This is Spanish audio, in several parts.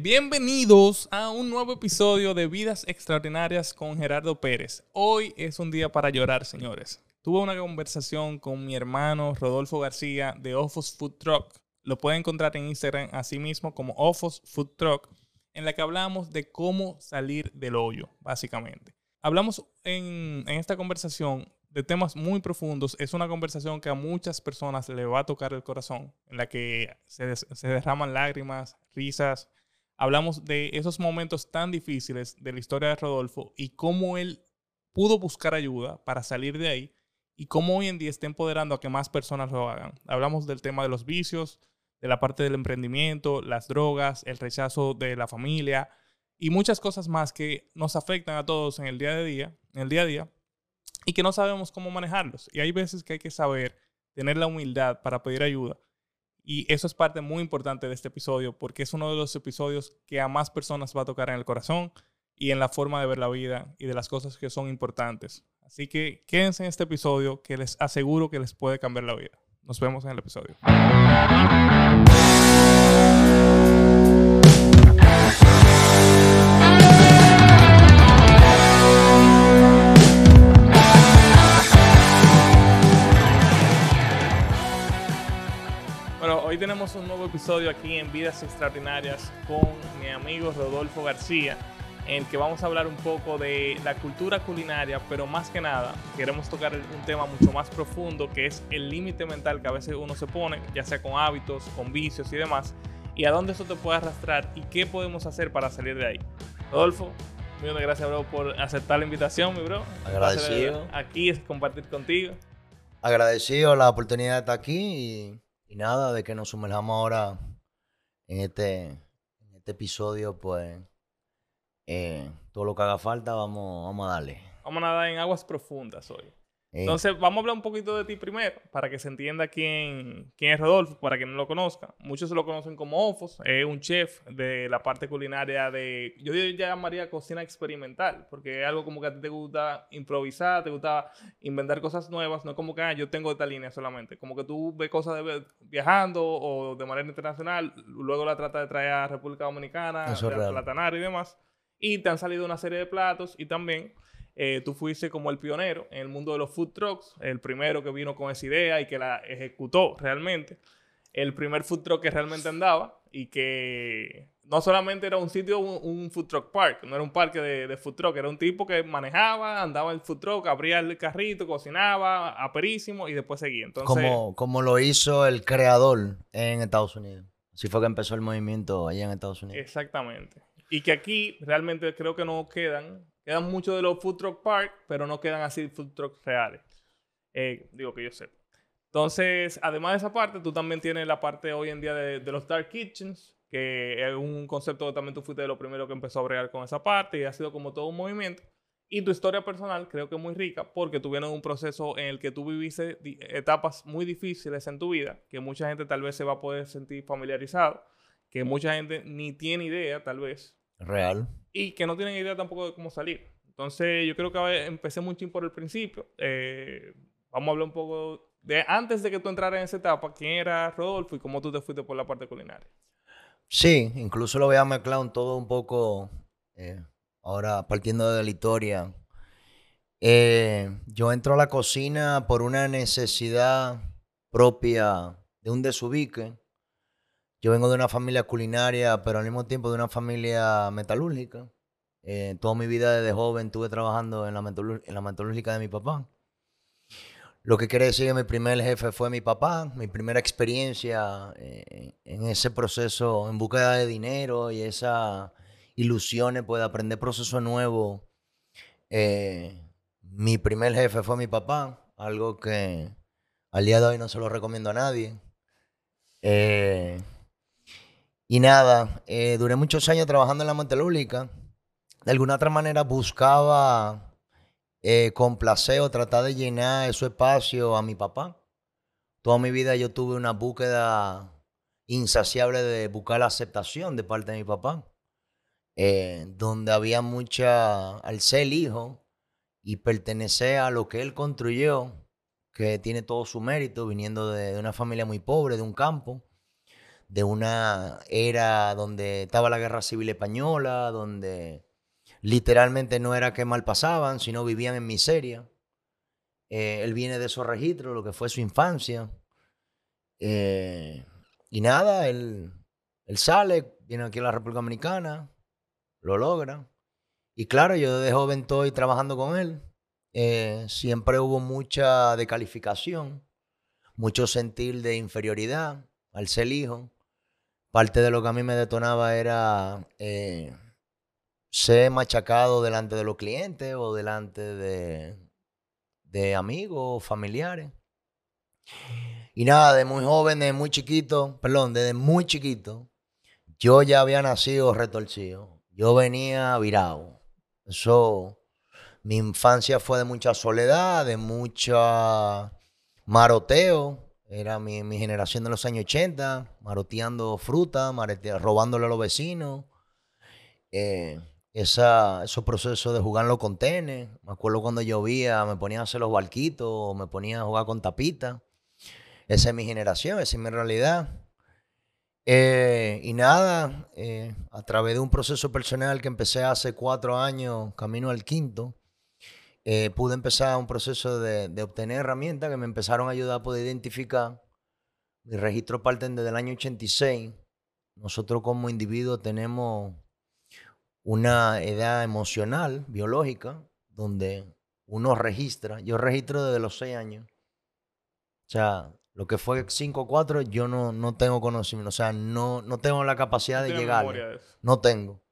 Bienvenidos a un nuevo episodio de Vidas Extraordinarias con Gerardo Pérez. Hoy es un día para llorar, señores. Tuve una conversación con mi hermano Rodolfo García de Ofos Food Truck. Lo pueden encontrar en Instagram así mismo como Ofos Food Truck, en la que hablamos de cómo salir del hoyo, básicamente. Hablamos en, esta conversación de temas muy profundos. Es una conversación que a muchas personas le va a tocar el corazón, en la que se derraman lágrimas, risas. Hablamos de esos momentos tan difíciles de la historia de Rodolfo y cómo él pudo buscar ayuda para salir de ahí y cómo hoy en día está empoderando a que más personas lo hagan. Hablamos del tema de los vicios, de la parte del emprendimiento, las drogas, el rechazo de la familia y muchas cosas más que nos afectan a todos en el día de día, en el día a día y que no sabemos cómo manejarlos. Y hay veces que hay que saber tener la humildad para pedir ayuda. Y eso es parte muy importante de este episodio porque es uno de los episodios que a más personas va a tocar en el corazón y en la forma de ver la vida y de las cosas que son importantes. Así que quédense en este episodio que les aseguro que les puede cambiar la vida. Nos vemos en el episodio. Hoy tenemos un nuevo episodio aquí en Vidas Extraordinarias con mi amigo Rodolfo García, en el que vamos a hablar un poco de la cultura culinaria, pero más que nada queremos tocar un tema mucho más profundo que es el límite mental que a veces uno se pone, ya sea con hábitos, con vicios y demás, y a dónde eso te puede arrastrar y qué podemos hacer para salir de ahí. Rodolfo, millón de gracias, bro, por aceptar la invitación, mi bro. Agradecido. Aquí es compartir contigo. Agradecido la oportunidad de estar aquí y, y nada, de que nos sumerjamos ahora en este, en este episodio, pues eh, todo lo que haga falta, vamos, vamos a darle. Vamos a nadar en aguas profundas hoy. Eh, Entonces, vamos a hablar un poquito de ti primero, para que se entienda quién, quién es Rodolfo, para quien no lo conozca. Muchos lo conocen como Ofos, es un chef de la parte culinaria de, yo llamaría cocina experimental, porque es algo como que a ti te gusta improvisar, te gusta inventar cosas nuevas, no es como que ah, yo tengo esta línea solamente, como que tú ves cosas de viajando o de manera internacional, luego la tratas de traer a República Dominicana, real. aplatanar y demás, y te han salido una serie de platos y también eh, tú fuiste como el pionero en el mundo de los food trucks, el primero que vino con esa idea y que la ejecutó realmente. El primer food truck que realmente andaba y que no solamente era un sitio, un, un food truck park, no era un parque de, de food truck, era un tipo que manejaba, andaba en el food truck, abría el carrito, cocinaba, aperísimo y después seguía. Entonces, como, como lo hizo el creador en Estados Unidos. Así fue que empezó el movimiento allá en Estados Unidos. Exactamente. Y que aquí realmente creo que no quedan, quedan muchos de los food truck park, pero no quedan así food trucks reales. Eh, digo que yo sé. Entonces, además de esa parte, tú también tienes la parte hoy en día de, de los dark kitchens, que es un concepto que también tú fuiste de lo primero que empezó a bregar con esa parte y ha sido como todo un movimiento. Y tu historia personal creo que es muy rica porque tú vienes de un proceso en el que tú viviste etapas muy difíciles en tu vida, que mucha gente tal vez se va a poder sentir familiarizado, que mucha gente ni tiene idea tal vez, Real. Y que no tienen idea tampoco de cómo salir. Entonces yo creo que empecé mucho por el principio. Eh, vamos a hablar un poco de antes de que tú entraras en esa etapa, quién era Rodolfo y cómo tú te fuiste por la parte culinaria. Sí, incluso lo voy a mezclar un todo un poco, eh, ahora partiendo de la historia. Eh, yo entro a la cocina por una necesidad propia de un desubique. Yo vengo de una familia culinaria, pero al mismo tiempo de una familia metalúrgica. Eh, toda mi vida desde joven estuve trabajando en la, metalúrgica de mi papá. Lo que quiere decir que mi primer jefe fue mi papá, mi primera experiencia eh, en ese proceso en búsqueda de dinero y esas ilusiones pues, de aprender procesos nuevos. Eh, mi primer jefe fue mi papá, algo que al día de hoy no se lo recomiendo a nadie. Eh, y nada, eh, duré muchos años trabajando en la metalúrgica. De alguna otra manera buscaba eh, complacer o tratar de llenar ese espacio a mi papá. Toda mi vida yo tuve una búsqueda insaciable de buscar la aceptación de parte de mi papá. eh, donde había mucha, al ser el hijo y pertenecer a lo que él construyó, que tiene todo su mérito, viniendo de una familia muy pobre, de un campo, de una era donde estaba la guerra civil española, donde literalmente no era que mal pasaban, sino vivían en miseria. Eh, él viene de esos registros, lo que fue su infancia. Eh, y nada, él, él sale, viene aquí a la República Dominicana, lo logra. Y claro, yo de joven estoy trabajando con él. Eh, siempre hubo mucha decalificación, mucho sentir de inferioridad al ser hijo. Parte de lo que a mí me detonaba era eh, ser machacado delante de los clientes o delante de, de amigos, familiares. Y nada, de muy joven, de muy chiquito, perdón, desde muy chiquito, yo ya había nacido retorcido. Yo venía virado. Eso, mi infancia fue de mucha soledad, de mucha maroteo. Era mi, generación de los años 80, maroteando fruta, robándole a los vecinos. Eh, esa, esos procesos de jugar en los contenes. Me acuerdo cuando llovía, me ponía a hacer los barquitos, me ponía a jugar con tapitas. Esa es mi generación, esa es mi realidad. Eh, y nada, eh, a través de un proceso personal que empecé hace cuatro años, camino al quinto, eh, pude empezar un proceso de, de, obtener herramientas que me empezaron a ayudar a poder identificar. Mis registros parten desde el año 86. Nosotros como individuos tenemos una edad emocional, biológica, donde uno registra. Yo registro desde los seis años. O sea, lo que fue 5-4, yo no, no tengo conocimiento. O sea, no, no tengo la capacidad de llegar. No tengo.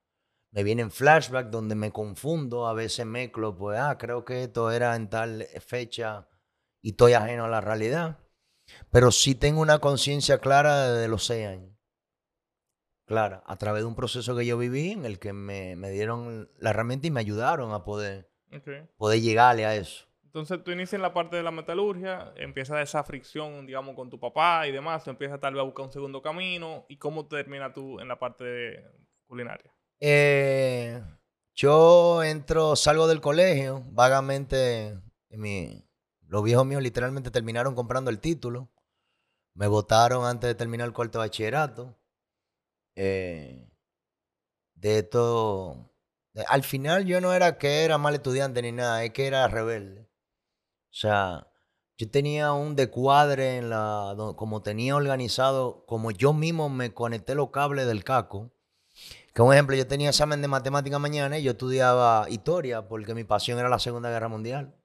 Me vienen flashbacks donde me confundo, a veces mezclo, pues, ah, creo que esto era en tal fecha y estoy ajeno a la realidad. Pero sí tengo una conciencia clara desde los 6 años. Clara, a través de un proceso que yo viví en el que me, dieron la herramienta y me ayudaron a poder, poder llegarle a eso. Entonces tú inicias en la parte de la metalurgia, empieza esa fricción, digamos, con tu papá y demás, tú empiezas tal vez a buscar un segundo camino. ¿Y cómo terminas tú en la parte culinaria? Eh, yo entro, salgo del colegio, vagamente, los viejos míos literalmente terminaron comprando el título. Me votaron antes de terminar el cuarto bachillerato. Eh, de esto, al final yo no era que era mal estudiante ni nada, es que era rebelde. O sea, yo tenía un decuadre en la, como tenía organizado, como yo mismo me conecté los cables del caco. Que un ejemplo, yo tenía examen de matemática mañana y yo estudiaba historia porque mi pasión era la Segunda Guerra Mundial.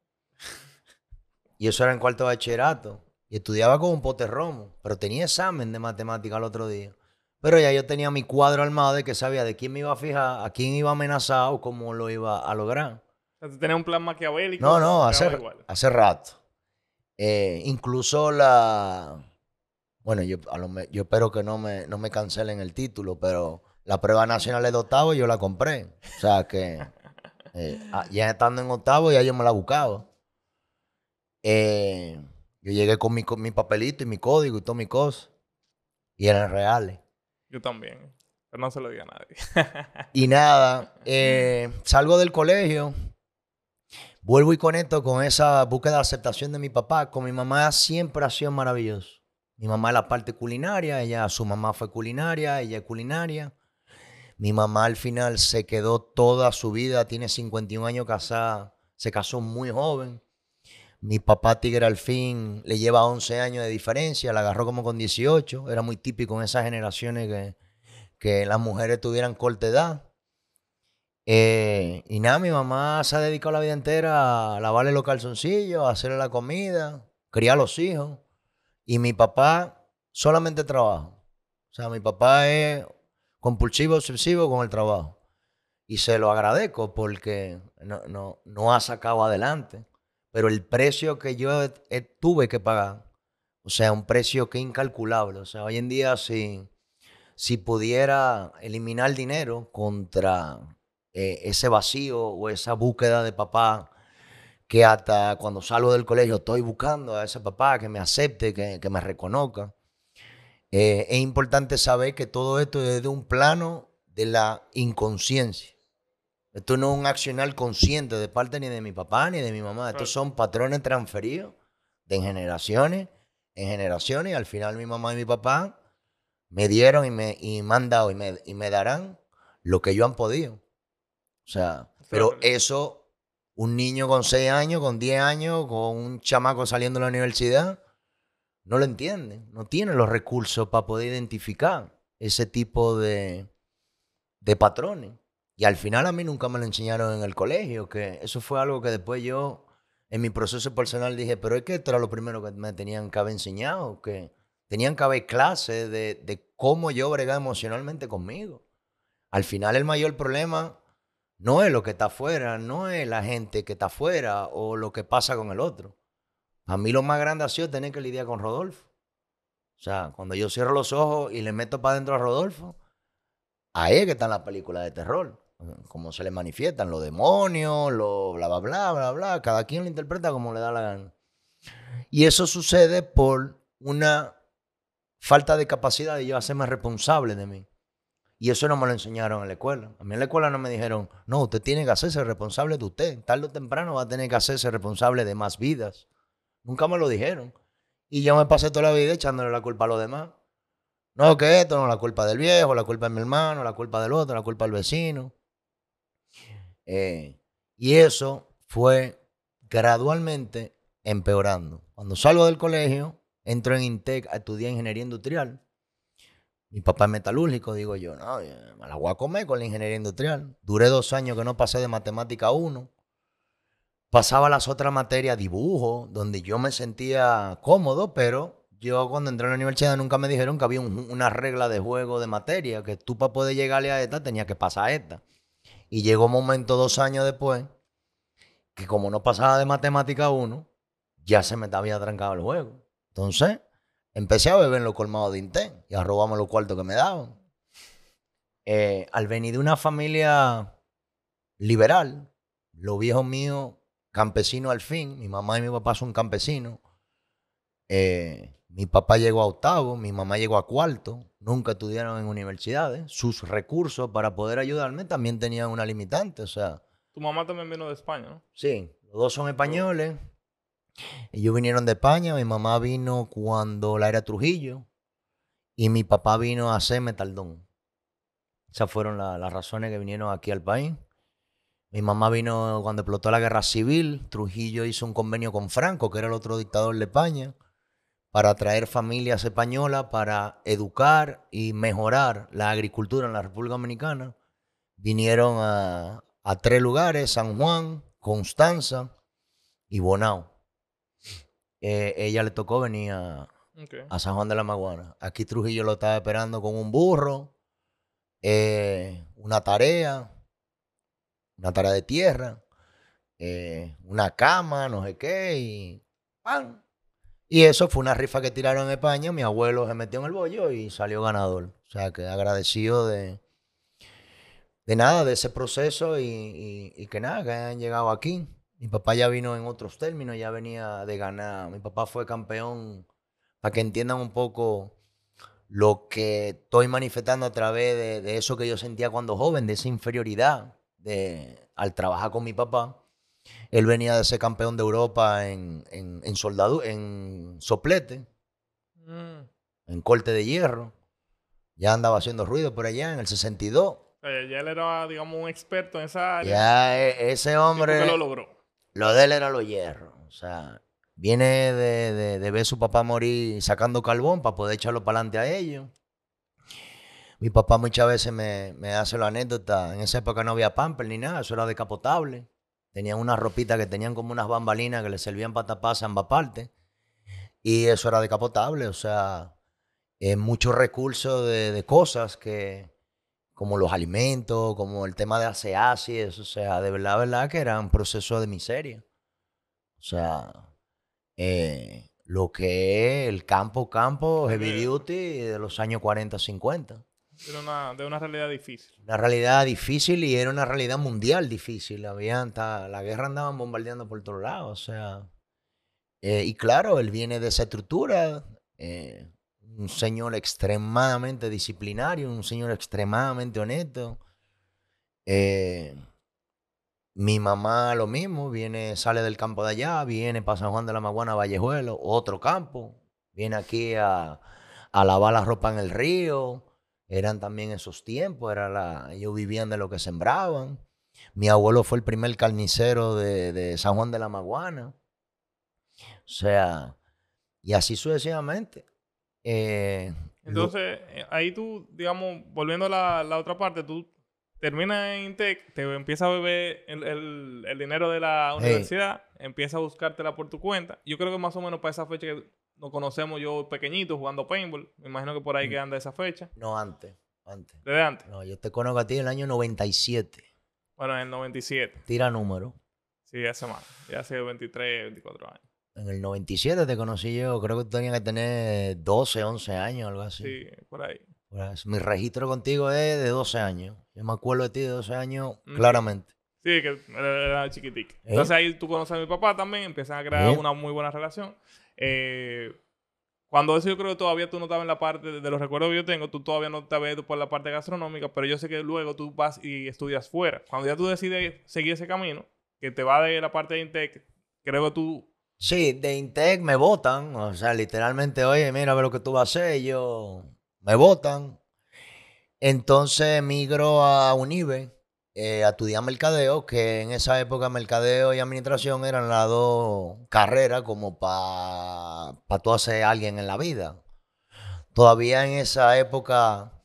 Y eso era en cuarto de bachillerato. Y estudiaba con un pote romo, pero tenía examen de matemática el otro día. Pero ya yo tenía mi cuadro armado de que sabía de quién me iba a fijar, a quién iba a amenazar o cómo lo iba a lograr. O sea, un plan maquiavélico. No, no, hace, hace rato. Eh, incluso la. Bueno, yo, yo espero que no me, no me cancelen el título, pero la prueba nacional de octavo yo la compré. O sea que eh, ah, ya estando en octavo ya yo me la buscaba. Eh, yo llegué con mi, con mi papelito y mi código y todo mi cosas. Y eran reales. Yo también. Pero no se lo diga a nadie. y nada, salgo del colegio vuelvo y conecto con esa búsqueda de aceptación de mi papá. Con mi mamá siempre ha sido maravilloso. Mi mamá es la parte culinaria, ella, su mamá fue culinaria, ella es culinaria. Mi mamá al final se quedó toda su vida, tiene 51 años casada, se casó muy joven. Mi papá Tigre al fin le lleva 11 años de diferencia, la agarró como con 18. Era muy típico en esas generaciones que, que las mujeres tuvieran corta edad. Eh, y nada, mi mamá se ha dedicado la vida entera a lavarle los calzoncillos, a hacerle la comida, criar a los hijos. Y mi papá solamente trabaja. O sea, mi papá es compulsivo, obsesivo con el trabajo. Y se lo agradezco porque no, no, ha sacado adelante. Pero el precio que yo tuve que pagar, o sea, un precio que es incalculable. O sea, hoy en día si, si pudiera eliminar dinero contra eh, ese vacío o esa búsqueda de papá que hasta cuando salgo del colegio estoy buscando a ese papá que me acepte, que, me reconozca. Eh, es importante saber que todo esto es de un plano de la inconsciencia. Esto no es un accionar consciente de parte ni de mi papá ni de mi mamá. Estos son patrones transferidos de generaciones en generaciones y al final mi mamá y mi papá me dieron y me, y me han dado y me, y me darán lo que ellos han podido. O sea, pero eso, un niño con 6 años, con 10 años, con un chamaco saliendo de la universidad, no lo entiende. No tiene los recursos para poder identificar ese tipo de, de patrones. Y al final a mí nunca me lo enseñaron en el colegio, que eso fue algo que después yo, en mi proceso personal, dije, pero es que esto era lo primero que me tenían que haber enseñado, que tenían que haber clases de, de cómo yo bregar emocionalmente conmigo. Al final el mayor problema no es lo que está afuera, no es la gente que está afuera o lo que pasa con el otro. A mí lo más grande ha sido tener que lidiar con Rodolfo. O sea, cuando yo cierro los ojos y le meto para adentro a Rodolfo, ahí es que están las películas de terror. Como se le manifiestan los demonios, lo bla, bla, bla, bla, bla. Cada quien lo interpreta como le da la gana. Y eso sucede por una falta de capacidad de yo hacerme responsable de mí. Y eso no me lo enseñaron en la escuela. A mí en la escuela no me dijeron, no, usted tiene que hacerse responsable de usted. Tarde o temprano va a tener que hacerse responsable de más vidas. Nunca me lo dijeron. Y yo me pasé toda la vida echándole la culpa a los demás. No, que esto, no, la culpa del viejo, la culpa de mi hermano, la culpa del otro, la culpa del vecino. Eh, y eso fue gradualmente empeorando. Cuando salgo del colegio, entro en Intec a estudiar ingeniería industrial. Mi papá es metalúrgico, digo yo, no, me la voy a comer con la ingeniería industrial. Duré dos años que no pasé de matemática 1. Pasaba las otras materias, dibujo, donde yo me sentía cómodo, pero yo cuando entré a la universidad nunca me dijeron que había un- una regla de juego de materia, que tú para poder llegarle a esta tenías que pasar a esta. Y llegó un momento dos años después que como no pasaba de matemática 1, ya se me había trancado el juego. Entonces, empecé a beber en los colmados de Inten y a robarme los cuartos que me daban. Eh, al venir de una familia liberal, los viejos míos, campesinos al fin, mi mamá y mi papá son campesinos. Eh, mi papá llegó a octavo, mi mamá llegó a cuarto, nunca estudiaron en universidades. Sus recursos para poder ayudarme también tenían una limitante, o sea, Tu mamá también vino de España, ¿no? Sí, los dos son españoles. Ellos vinieron de España. Mi mamá vino cuando la era Trujillo. Y mi papá vino a hacer metaldón. Esas fueron la- las razones que vinieron aquí al país. Mi mamá vino cuando explotó la guerra civil. Trujillo hizo un convenio con Franco, que era el otro dictador de España, para traer familias españolas para educar y mejorar la agricultura en la República Dominicana. Vinieron a, a tres lugares, San Juan, Constanza y Bonao. Eh, ella le tocó venir a San Juan de la Maguana. Aquí Trujillo lo estaba esperando con un burro, eh, una tarea, una tarea de tierra, eh, una cama, no sé qué, y ¡pam! Y eso fue una rifa que tiraron en España. Mi abuelo se metió en el bollo y salió ganador. O sea, que agradecido de, de nada, de ese proceso y, que nada, que hayan llegado aquí. Mi papá ya vino en otros términos, ya venía de ganar. Mi papá fue campeón, para que entiendan un poco lo que estoy manifestando a través de eso que yo sentía cuando joven, de esa inferioridad de, al trabajar con mi papá. Él venía de ser campeón de Europa en, en, en soldadu- en soplete, Mm. en corte de hierro. Ya andaba haciendo ruido por allá en el 62. Eh, ya él era, digamos, un experto en esa área. Ya e- ese ¿Y por qué hombre, lo logró? lo de él era los hierros. O sea, viene de, de- de ver a su papá morir sacando carbón para poder echarlo para adelante a ellos. Mi papá muchas veces me, me hace la anécdota. En esa época no había pamper ni nada, eso era decapotable. Tenían unas ropitas que tenían como unas bambalinas que le servían para taparse ambas partes. Y eso era decapotable, o sea, eh, muchos recursos de, de cosas que, como los alimentos, como el tema de aseas y eso, o sea, de verdad, verdad que era un proceso de miseria. O sea, eh, lo que es el campo, campo, heavy duty de los años 40, 50. Era una, de una realidad difícil. Una realidad difícil y era una realidad mundial difícil. Habían la guerra andaban bombardeando por todos lados. O sea, eh, y claro, él viene de esa estructura. eh, un señor extremadamente disciplinario, un señor extremadamente honesto. Eh, mi mamá lo mismo, viene, sale del campo de allá, viene para San Juan de la Maguana, Vallejuelo, otro campo. Viene aquí a, a lavar la ropa en el río. Eran también esos tiempos, era la, ellos vivían de lo que sembraban. Mi abuelo fue el primer carnicero de, de San Juan de la Maguana. O sea, y así sucesivamente. Eh, Entonces, eh, ahí tú, digamos, volviendo a la, la otra parte, tú terminas en Intec, te empiezas a beber el, el- el dinero de la Hey. universidad, empiezas a buscártela por tu cuenta. Yo creo que más o menos para esa fecha que nos conocemos yo pequeñito jugando paintball, me imagino que por ahí Mm. que anda esa fecha, no antes, antes. desde antes. No, yo te conozco a ti en el año 97. Bueno, en el 97, Tira número. sí, hace más, ya hace 23, 24 años. En el 97 te conocí yo, creo que tú tenías que tener 12, 11 años, algo así. Sí, por ahí. Pues, mi registro contigo es de 12 años. Yo me acuerdo de ti de 12 años Mm. claramente. Sí, que era, chiquitica. ¿Eh? Entonces ahí tú conoces a mi papá también, empiezan a crear ¿Eh? una muy buena relación. Eh, cuando eso yo creo que todavía tú no estabas en la parte de, los recuerdos que yo tengo, tú todavía no ido por la parte gastronómica, pero yo sé que luego tú vas y estudias fuera. Cuando ya tú decides seguir ese camino, que te va de la parte de Intec, creo que tú... Sí, de Intec me votan. O sea, literalmente, oye, mira, ve lo que tú vas a hacer. Yo me votan. Entonces migro a Unive eh, estudiar mercadeo, que en esa época mercadeo y administración eran las dos carreras como para pa tú hacer alguien en la vida. Todavía en esa época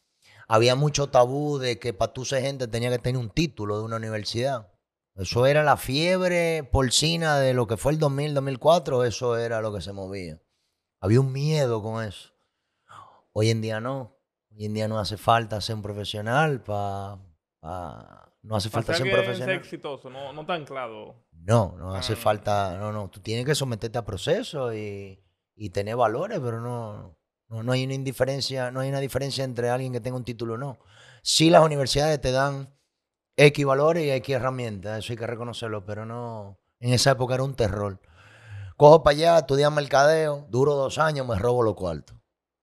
había mucho tabú de que para tú ser gente tenía que tener un título de una universidad. Eso era la fiebre porcina de lo que fue el 2000, 2004, eso era lo que se movía. Había un miedo con eso. Hoy en día no. Hoy en día no hace falta ser un profesional para... no hace falta para ser un que sea profesional. exitoso, no, no tan claro. No, no hace Ah. falta, no, no, tú tienes que someterte a procesos y, y tener valores, pero no, no, no hay una indiferencia, no hay una diferencia entre alguien que tenga un título o no. Sí las universidades te dan X valores y X herramientas, eso hay que reconocerlo, pero no, en esa época era un terror. Cojo para allá, estudiar mercadeo, duro dos años, me robo los cuartos.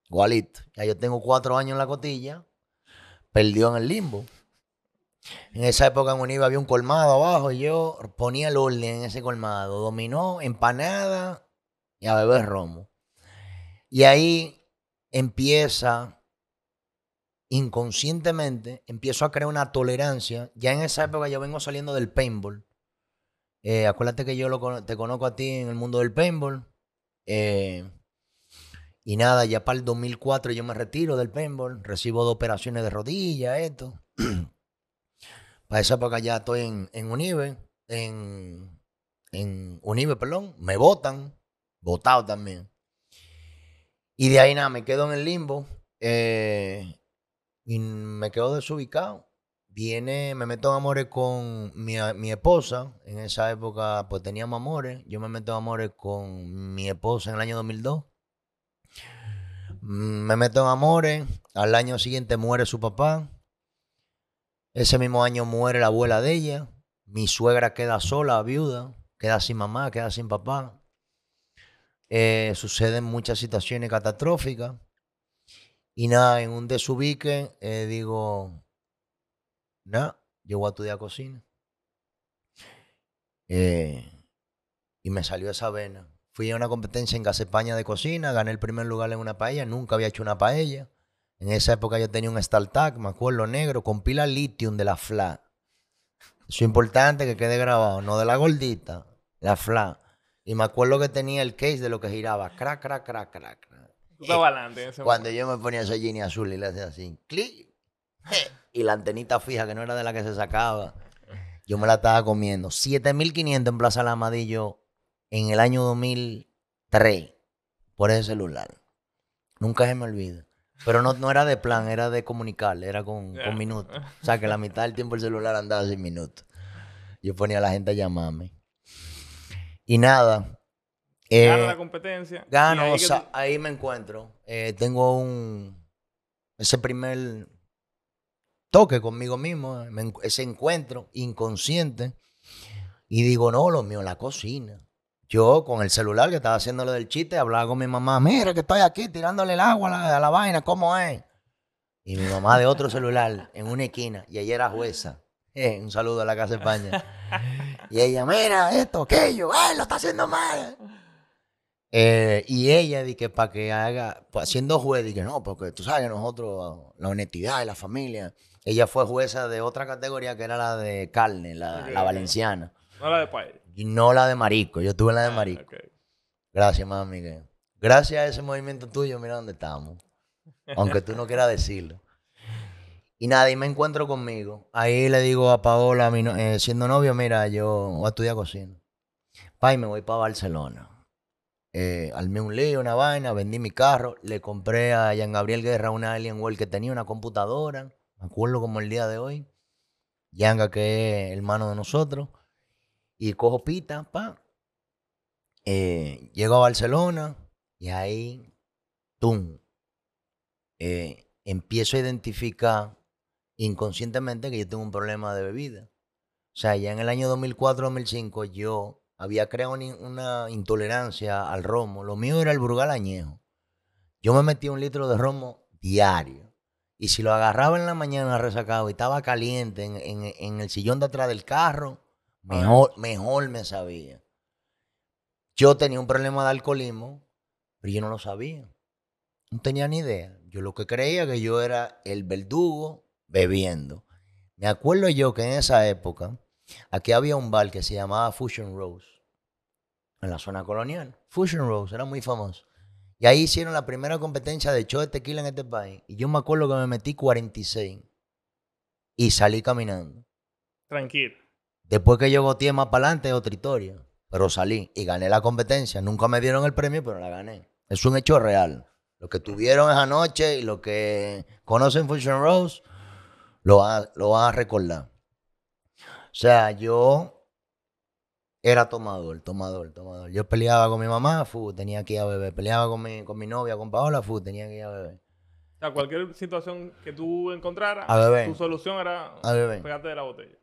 Igualito. Ya yo tengo cuatro años en la cotilla, perdió en el limbo. En esa época en Univa había un colmado abajo y yo ponía el orden en ese colmado. Dominó, empanada y a beber romo. Y ahí empieza, inconscientemente, empiezo a crear una tolerancia. Ya en esa época yo vengo saliendo del paintball. Eh, acuérdate que yo lo te conozco a ti en el mundo del paintball. Eh, y nada, ya para el 2004 yo me retiro del paintball. Recibo dos operaciones de rodilla, esto. Para esa época ya estoy en, en Unive, en, en Unive, perdón, me votan, votado también. Y de ahí nada, me quedo en el limbo eh, y me quedo desubicado. Viene, me meto en amores con mi, mi esposa. En esa época, pues teníamos amores. Yo me meto en amores con mi esposa en el año 2002. Mm, Me meto en amores. Al año siguiente muere su papá. Ese mismo año muere la abuela de ella. Mi suegra queda sola, viuda. Queda sin mamá, queda sin papá. Eh, suceden muchas situaciones catastróficas. Y nada, en un desubique, eh, digo, nada, yo voy a estudiar cocina. Eh, y me salió esa vena. Fui a una competencia en España de cocina, gané el primer lugar en una paella, nunca había hecho una paella. En esa época yo tenía un StarTAC, me acuerdo, negro, con pila lithium de la FLA. Eso es importante que quede grabado, no de la gordita, la FLA. Y me acuerdo que tenía el case de lo que giraba, crack, crack, crack, crack. Tú estabas adelante en ese Cuando momento. yo me ponía esa jeans azul y le hacía así, clic, y la antenita fija que no era de la que se sacaba, yo me la estaba comiendo. 7500 en Plaza Lamadillo en el año 2003 por ese celular. Nunca se me olvida. Pero no, no era de plan, era de comunicar, era con, con minutos. O sea que la mitad del tiempo el celular andaba sin minutos. Yo ponía a la gente a llamarme. Y nada. eh, Gana la competencia. Gano, ahí o sea, ahí me encuentro. Eh, tengo un. Ese primer toque conmigo mismo, ese encuentro inconsciente. Y digo, no, lo mío, la cocina. Yo con el celular que estaba haciendo lo del chiste, hablaba con mi mamá, mira que estoy aquí tirándole el agua a la, a la vaina, ¿cómo es? Y mi mamá de otro celular en una esquina, y ella era jueza. Eh, un saludo a la Casa de España. Y ella, mira esto, aquello, ¡ay, lo está haciendo mal! Eh, y ella, di que para que haga, pues, siendo juez, di que no, porque tú sabes que nosotros, la honestidad y la familia. Ella fue jueza de otra categoría que era la de carne, la, la valenciana. No la de paella. Y no la de marisco. Yo estuve en la de Ah, marisco. ok. Gracias, mami. que- Gracias a ese movimiento tuyo, mira dónde estamos. Aunque tú no quieras decirlo. Y nada, y me encuentro conmigo. Ahí le digo a Paola, mi no- eh, siendo novio, mira, yo voy a estudiar cocina. Pa, y me voy para Barcelona. Eh, armé un lío, una vaina, vendí mi carro, le compré a Jean Gabriel Guerra una Alienware que tenía una computadora, me acuerdo como el día de hoy. Yanga, que es hermano de nosotros. Y cojo pita, pa. Eh, llego a Barcelona y ahí, ¡tum! Eh, empiezo a identificar inconscientemente que yo tengo un problema de bebida. O sea, ya en el año 2004-2005 yo había creado una intolerancia al romo. Lo mío era el Brugal añejo. Yo me metía un litro de romo diario. Y si lo agarraba en la mañana resacado y estaba caliente en, en- en el sillón de atrás del carro, mejor, mejor me sabía. Yo tenía un problema de alcoholismo, pero yo no lo sabía. No tenía ni idea. Yo lo que creía que yo era el verdugo bebiendo. Me acuerdo yo que en esa época, aquí había un bar que se llamaba Fusion Rose, en la zona colonial. Fusion Rose, era muy famoso. Y ahí hicieron la primera competencia de show de tequila en este país. Y yo me acuerdo que me metí 46 y salí caminando. Tranquilo. Después que yo goteé más para adelante, otra historia. Pero salí y gané la competencia. Nunca me dieron el premio, pero la gané. Es un hecho real. Lo que tuvieron esa noche y lo que conocen Fusion Rose, lo van, a- lo van a recordar. O sea, yo era tomador, tomador, tomador. Yo peleaba con mi mamá, fu, tenía que ir a beber. Peleaba con mi, con mi novia, con Paola, fu, tenía que ir a beber. O sea, cualquier situación que tú encontraras, A tu solución era A pegarte de la botella.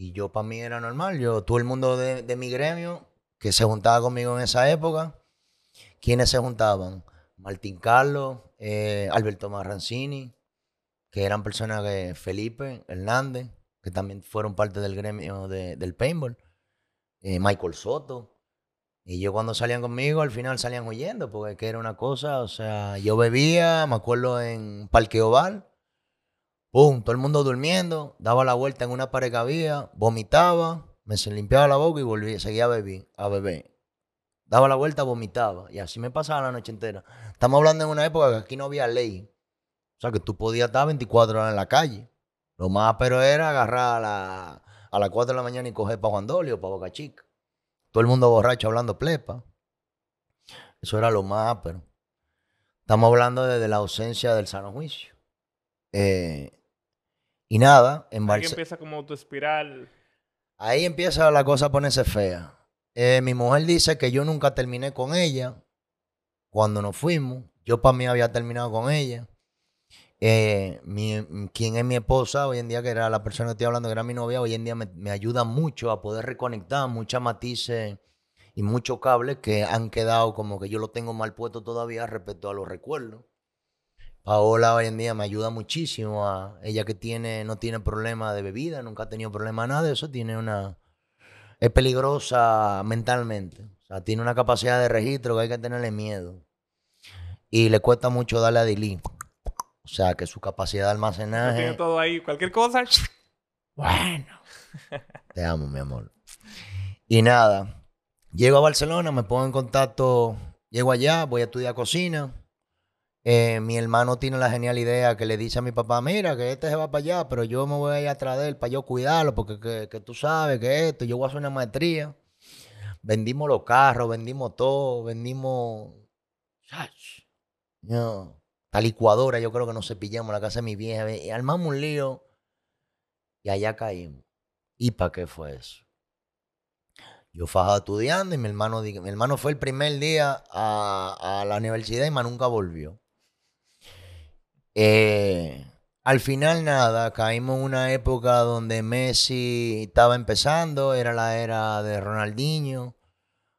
Y yo para mí era normal. Yo, todo el mundo de, mi gremio que se juntaba conmigo en esa época, ¿quiénes se juntaban? Martín Carlos, eh, Alberto Marrancini, que eran personas que Felipe Hernández, que también fueron parte del gremio de- del paintball, eh, Michael Soto. Y yo cuando salían conmigo, al final salían huyendo, porque que era una cosa, o sea, yo bebía, me acuerdo en Parque Oval, pum, todo el mundo durmiendo, daba la vuelta en una pared que había, vomitaba, me limpiaba la boca y volvía, seguía a beber, a beber. Daba la vuelta, vomitaba. Y así me pasaba la noche entera. Estamos hablando en una época que aquí no había ley. O sea, que tú podías estar 24 horas en la calle. Lo más pero era agarrar a, la- a las 4 de la mañana y coger para Juan Dolio para Boca Chica. Todo el mundo borracho hablando plepa. Eso era lo más ápero. Estamos hablando de, la ausencia del sano juicio. Eh, y nada, en Ahí Barce- empieza como tu espiral. Ahí empieza la cosa a ponerse fea. Eh, mi mujer dice que yo nunca terminé con ella cuando nos fuimos. Yo para mí había terminado con ella. Eh, mi- quien es mi esposa hoy en día, que era la persona que estoy hablando, que era mi novia, hoy en día me, me ayuda mucho a poder reconectar muchas matices y muchos cables que han quedado como que yo lo tengo mal puesto todavía respecto a los recuerdos. Paola hoy en día me ayuda muchísimo a ella que tiene, no tiene problema de bebida, nunca ha tenido problema nada de eso, tiene una, es peligrosa mentalmente. O sea, tiene una capacidad de registro que hay que tenerle miedo. Y le cuesta mucho darle a Dili. O sea, que su capacidad de tiene almacenaje. todo ahí. Cualquier cosa. Bueno. Te amo, mi amor. Y nada, llego a Barcelona, me pongo en contacto, llego allá, voy a estudiar cocina. Eh, mi hermano tiene la genial idea que le dice a mi papá, mira, que este se va para allá, pero yo me voy a ir atrás de él para yo cuidarlo, porque que, tú sabes que esto, yo voy a hacer una maestría. Vendimos los carros, vendimos todo, vendimos... No, la licuadora, yo creo que nos cepillamos la casa de mi vieja, y armamos un lío y allá caímos. ¿Y para qué fue eso? Yo fajaba estudiando y mi hermano, mi hermano fue el primer día a, a la universidad y más nunca volvió. Eh, al final nada, caímos en una época donde Messi estaba empezando, era la era de Ronaldinho.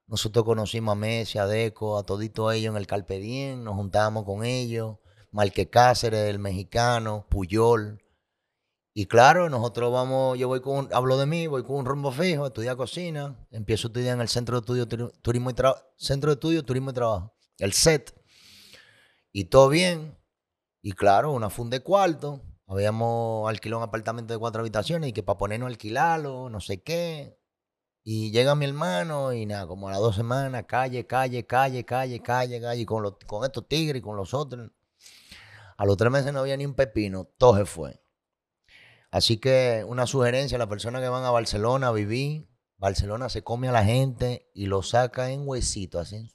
Nosotros conocimos a Messi, a Deco, a todito ellos en el Carpe Diem, nos juntábamos con ellos. Marque Cáceres, el mexicano, Puyol. Y claro, nosotros vamos, yo voy con, hablo de mí, voy con un rumbo fijo, estudiar cocina, empiezo a estudiar en el Centro de Estudio Turismo y Centro de Estudio Turismo y Trabajo, el SET. Y todo bien. Y claro, una funda de cuarto. Habíamos alquilado un apartamento de cuatro habitaciones y que para ponernos a alquilarlo, no sé qué. Y llega mi hermano y nada, como a las dos semanas, calle, calle, calle, calle, calle, calle, con, los, con estos tigres y con los otros. A los tres meses no había ni un pepino, todo se fue. Así que una sugerencia a las personas que van a Barcelona a vivir, Barcelona se come a la gente y lo saca en huesito, así.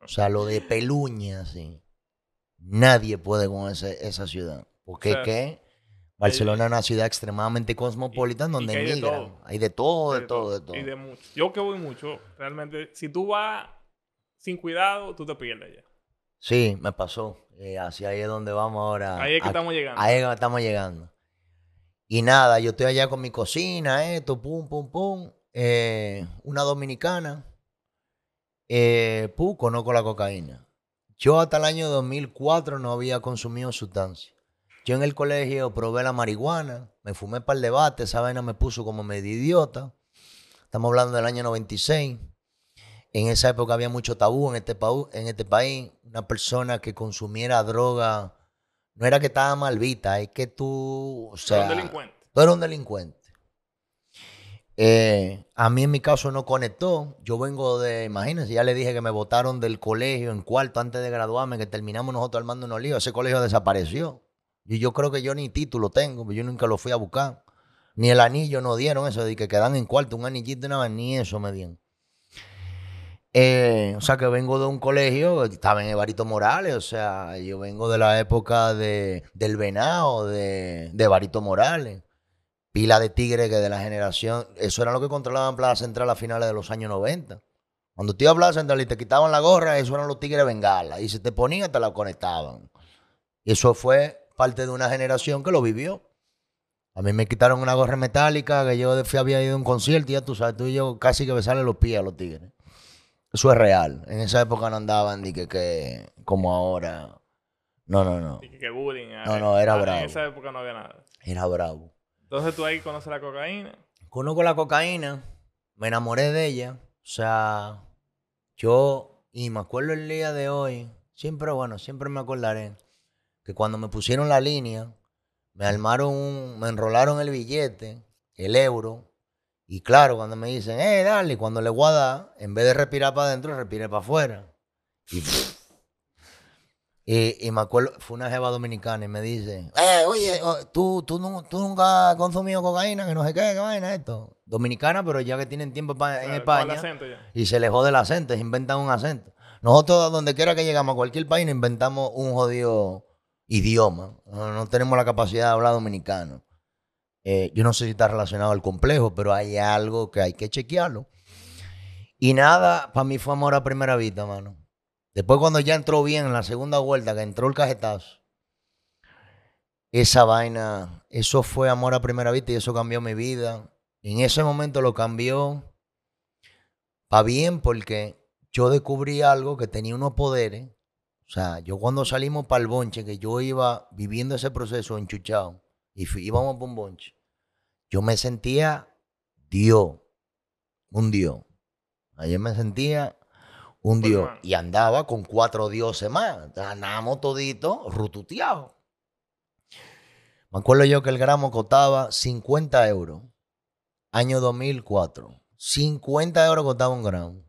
O sea, lo de peluña, así. Nadie puede con esa ciudad. Porque qué? Barcelona es una ciudad extremadamente cosmopolita donde hay migran. hay de todo, de, todo, de todo. Y de mucho. Yo que voy mucho, realmente, si tú vas sin cuidado, tú te pierdes ya. Sí, me pasó. Eh, hacia ahí es donde vamos ahora. Ahí es que estamos llegando. Ahí es que estamos llegando. Y nada, yo estoy allá con mi cocina, esto, pum, pum, pum. Eh, una dominicana. Eh, pum, conozco la cocaína. Yo hasta el año 2004 no había consumido sustancia. Yo en el colegio probé la marihuana, me fumé para el debate, esa vaina me puso como medio idiota. Estamos hablando del año 96. En esa época había mucho tabú en este, en este país. Una persona que consumiera droga no era que estaba mal vista, es que tú. O sea, era un delincuente. Tú eras un delincuente. Eh, a mí en mi caso no conectó. Yo vengo de, imagínense, ya le dije que me votaron del colegio en cuarto antes de graduarme, que terminamos nosotros armando unos líos. Ese colegio desapareció. Y yo creo que yo ni título tengo, yo nunca lo fui a buscar. Ni el anillo no dieron eso de que quedan en cuarto, un anillito nada, ni eso me dieron. Eh, o sea, que vengo de un colegio, estaba en Evarito Morales, o sea, yo vengo de la época de, del venado, de, de Morales. Pila de tigres que de la generación, eso era lo que controlaban Plaza Central a finales de los años 90. Cuando tú ibas a Plaza Central y te quitaban la gorra, eso eran los tigres bengala. Y si te ponían, te la conectaban. Y eso fue parte de una generación que lo vivió. A mí me quitaron una gorra metálica que yo fui, había ido a un concierto y ya tú sabes, tú y yo casi que besarle los pies a los tigres. Eso es real. En esa época no andaban ni que, que como ahora. No, no, no. que, bullying. No, no, era bravo. En esa época no había nada. Era bravo. Entonces tú ahí conoces la cocaína. Conozco la cocaína. Me enamoré de ella. O sea, yo, y me acuerdo el día de hoy, siempre, bueno, siempre me acordaré que cuando me pusieron la línea, me armaron un, me enrolaron el billete, el euro, y claro, cuando me dicen, eh, dale, cuando le voy a dar, en vez de respirar para adentro, respire para afuera. Y, y, me acuerdo, fue una jeva dominicana y me dice, eh, oye, oh, ¿tú, tú, nunca has consumido cocaína, que no sé qué, qué vaina esto. Dominicana, pero ya que tienen tiempo en España y se les jode el acento, se inventan un acento. Nosotros, donde quiera que llegamos a cualquier país, nos inventamos un jodido idioma. No, tenemos la capacidad de hablar dominicano. Eh, yo no sé si está relacionado al complejo, pero hay algo que hay que chequearlo. Y nada, para mí fue amor a primera vista, mano. Después cuando ya entró bien en la segunda vuelta, que entró el cajetazo, esa vaina, eso fue amor a primera vista y eso cambió mi vida. En ese momento lo cambió para bien porque yo descubrí algo que tenía unos poderes o sea, yo cuando salimos para el bonche, que yo iba viviendo ese proceso enchuchado, y íbamos para un bonche, yo me sentía Dios, un Dios. Ayer me sentía un pues, Dios. Y andaba con cuatro dioses más. Andábamos toditos rututeados. Me acuerdo yo que el gramo costaba 50 euros. Año 2004. 50 euros costaba un gramo.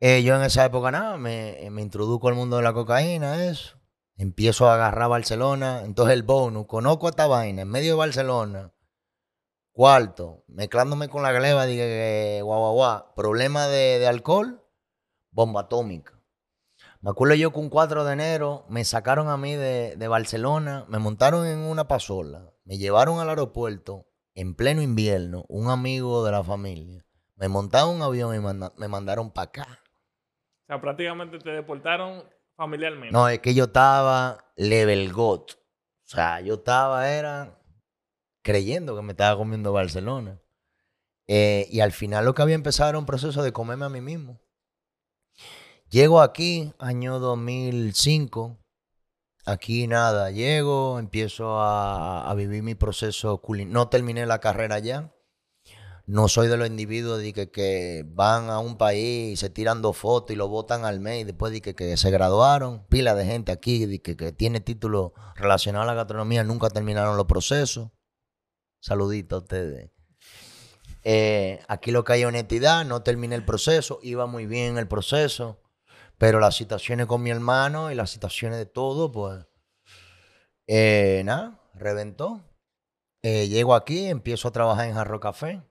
Eh, yo en esa época nada, me, me introduzco al mundo de la cocaína, eso. Empiezo a agarrar Barcelona. Entonces el bonus, conozco esta vaina en medio de Barcelona. Cuarto, mezclándome con la gleba, dije que guau, guau, guau. Problema de, alcohol, bomba atómica. Me acuerdo yo que un 4 de enero me sacaron a mí de, Barcelona, me montaron en una pasola, me llevaron al aeropuerto en pleno invierno, un amigo de la familia. Me montaron un avión y me mandaron para acá. O sea, prácticamente te deportaron familiarmente. No, es que yo estaba level got. O sea, yo estaba, era creyendo que me estaba comiendo Barcelona. Eh, y al final lo que había empezado era un proceso de comerme a mí mismo. Llego aquí, año 2005, aquí nada, llego, empiezo a, vivir mi proceso culinario. No terminé la carrera ya. No soy de los individuos de que, que van a un país y se tiran dos fotos y lo votan al mes y después de que, que se graduaron. Pila de gente aquí de que, que tiene títulos relacionados a la gastronomía, nunca terminaron los procesos. Saludito a ustedes. Eh, aquí lo que hay es honestidad, no terminé el proceso, iba muy bien el proceso, pero las situaciones con mi hermano y las situaciones de todo, pues, eh, nada, reventó. Eh, llego aquí, empiezo a trabajar en Jarro Café.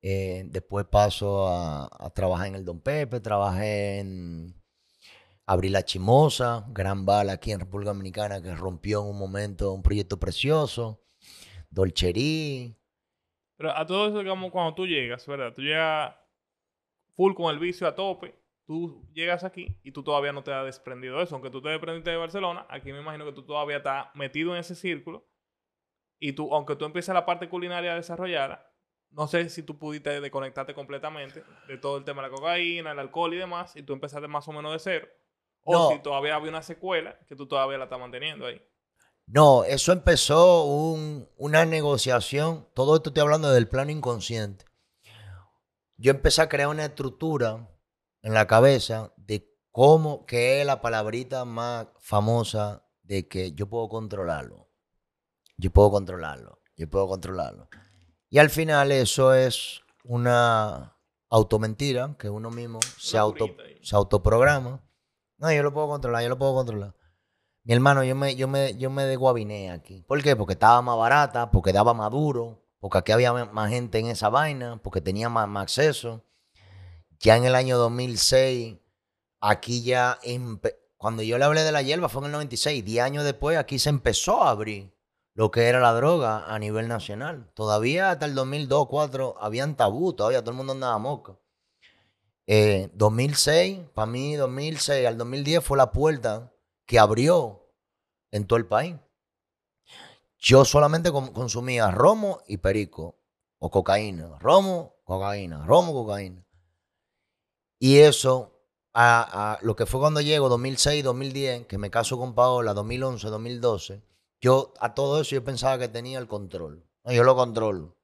Después paso a, a trabajar en el Don Pepe, trabajé en Abrí la Chimosa, gran bala aquí en República Dominicana que rompió en un momento un proyecto precioso. Dolcherí, Pero a todo eso, digamos, cuando tú llegas, ¿verdad? Tú llegas full con el vicio a tope. Tú llegas aquí y tú todavía no te has desprendido de eso. Aunque tú te desprendiste de Barcelona, aquí me imagino que tú todavía estás metido en ese círculo. Y tú, aunque tú empieces la parte culinaria desarrollada, no sé si tú pudiste desconectarte completamente de todo el tema de la cocaína, el alcohol y demás, y tú empezaste más o menos de cero. O No. si todavía había una secuela que tú todavía la estás manteniendo ahí. No, eso empezó un- una negociación. Todo esto estoy hablando del plano inconsciente. Yo empecé a crear una estructura en la cabeza de cómo, que es la palabrita más famosa de que yo puedo controlarlo. Yo puedo controlarlo. Yo puedo controlarlo. Y al final eso es una automentira que uno mismo se, auto, se autoprograma. No, yo lo puedo controlar, yo lo puedo controlar. Mi hermano, yo me, yo me, yo me desguabiné aquí. ¿Por qué? Porque estaba más barata, porque daba más duro, porque aquí había más gente en esa vaina, porque tenía más, acceso. Ya en el año 2006, aquí ya, cuando yo le hablé de la hierba fue en el 96, 10 años después, aquí se empezó a abrir lo que era la droga a nivel nacional. Todavía hasta el 2002, 2004, habían tabú, todavía todo el mundo andaba moca. Eh, 2006, para mí 2006 al 2010 fue la puerta que abrió en todo el país. Yo solamente consumía romo y perico o cocaína, romo, cocaína, romo, cocaína. Y eso, a, lo que fue cuando llego, 2006, 2010, que me caso con Paola, 2011, 2012, yo a todo eso yo pensaba que tenía el control. Yo lo controlo.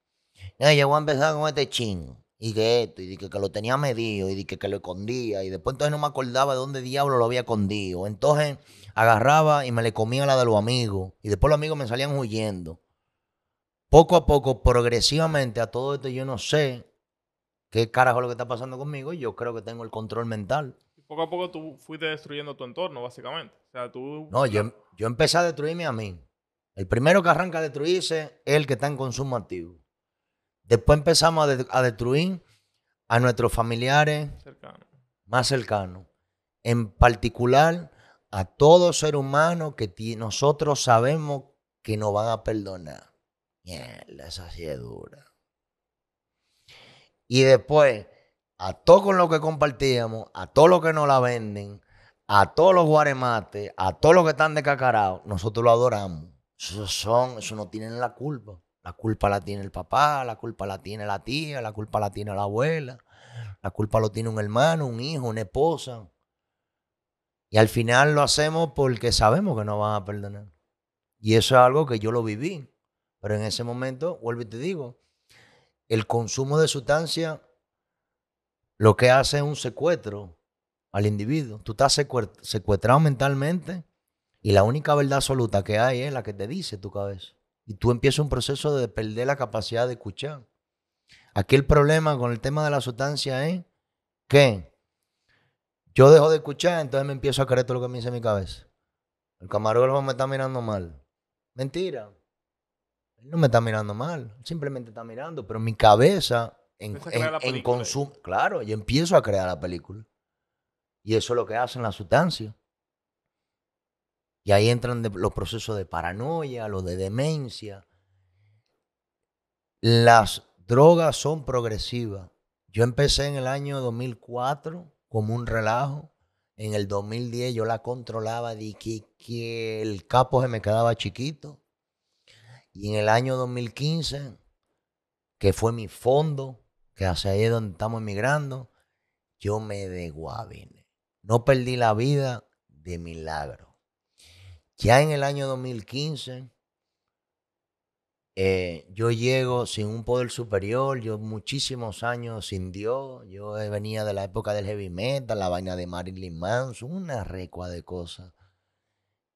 No, yo voy a empezar con este chin. Y que esto, y que, que lo tenía medido, y que, que lo escondía. Y después entonces no me acordaba de dónde diablo lo había escondido. Entonces agarraba y me le comía la de los amigos. Y después los amigos me salían huyendo. Poco a poco, progresivamente, a todo esto yo no sé qué carajo es lo que está pasando conmigo. Y yo creo que tengo el control mental. Y poco a poco tú fuiste destruyendo tu entorno, básicamente. O sea, tú... No, yo, yo empecé a destruirme a mí. El primero que arranca a destruirse es el que está en consumo activo. Después empezamos a, de- a destruir a nuestros familiares Cercano. más cercanos. En particular, a todo ser humano que nosotros sabemos que nos van a perdonar. Mierda, esa sí es dura. Y después, a todo con lo que compartíamos, a todo lo que nos la venden, a todos los guaremates, a todos los que están descacarados, nosotros lo adoramos. Eso son, eso no tienen la culpa. La culpa la tiene el papá, la culpa la tiene la tía, la culpa la tiene la abuela, la culpa lo tiene un hermano, un hijo, una esposa. Y al final lo hacemos porque sabemos que no van a perdonar. Y eso es algo que yo lo viví. Pero en ese momento, vuelvo y te digo, el consumo de sustancia lo que hace es un secuestro al individuo. Tú estás secuestrado mentalmente y la única verdad absoluta que hay es la que te dice tu cabeza. Y tú empiezas un proceso de perder la capacidad de escuchar. Aquí el problema con el tema de la sustancia es que yo dejo de escuchar, entonces me empiezo a creer todo lo que me dice mi cabeza. El camarógrafo me está mirando mal. Mentira. Él no me está mirando mal, él simplemente está mirando, pero mi cabeza en, en- consumo, claro, yo empiezo a crear la película. Y eso es lo que hacen las sustancias. Y ahí entran los procesos de paranoia, los de demencia. Las drogas son progresivas. Yo empecé en el año 2004 como un relajo. En el 2010 yo la controlaba de que, que el capo se me quedaba chiquito. Y en el año 2015, que fue mi fondo, que hacia ahí es donde estamos emigrando, yo me desguabiné. No perdí la vida de milagro. Ya en el año 2015, eh, yo llego sin un poder superior, yo muchísimos años sin Dios, yo venía de la época del heavy metal, la vaina de Marilyn Manson, una recua de cosas.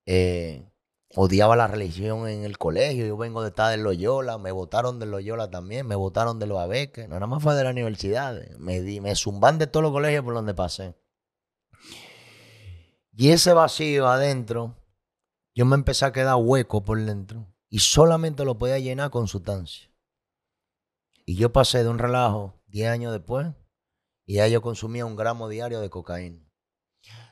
Eh, odiaba la religión en el colegio, yo vengo de estar de Loyola, me votaron de Loyola también, me votaron de los abeques, no nada más fue de la universidad, me, di, me zumban de todos los colegios por donde pasé. Y ese vacío adentro, yo me empecé a quedar hueco por dentro y solamente lo podía llenar con sustancia. Y yo pasé de un relajo 10 años después y ya yo consumía un gramo diario de cocaína.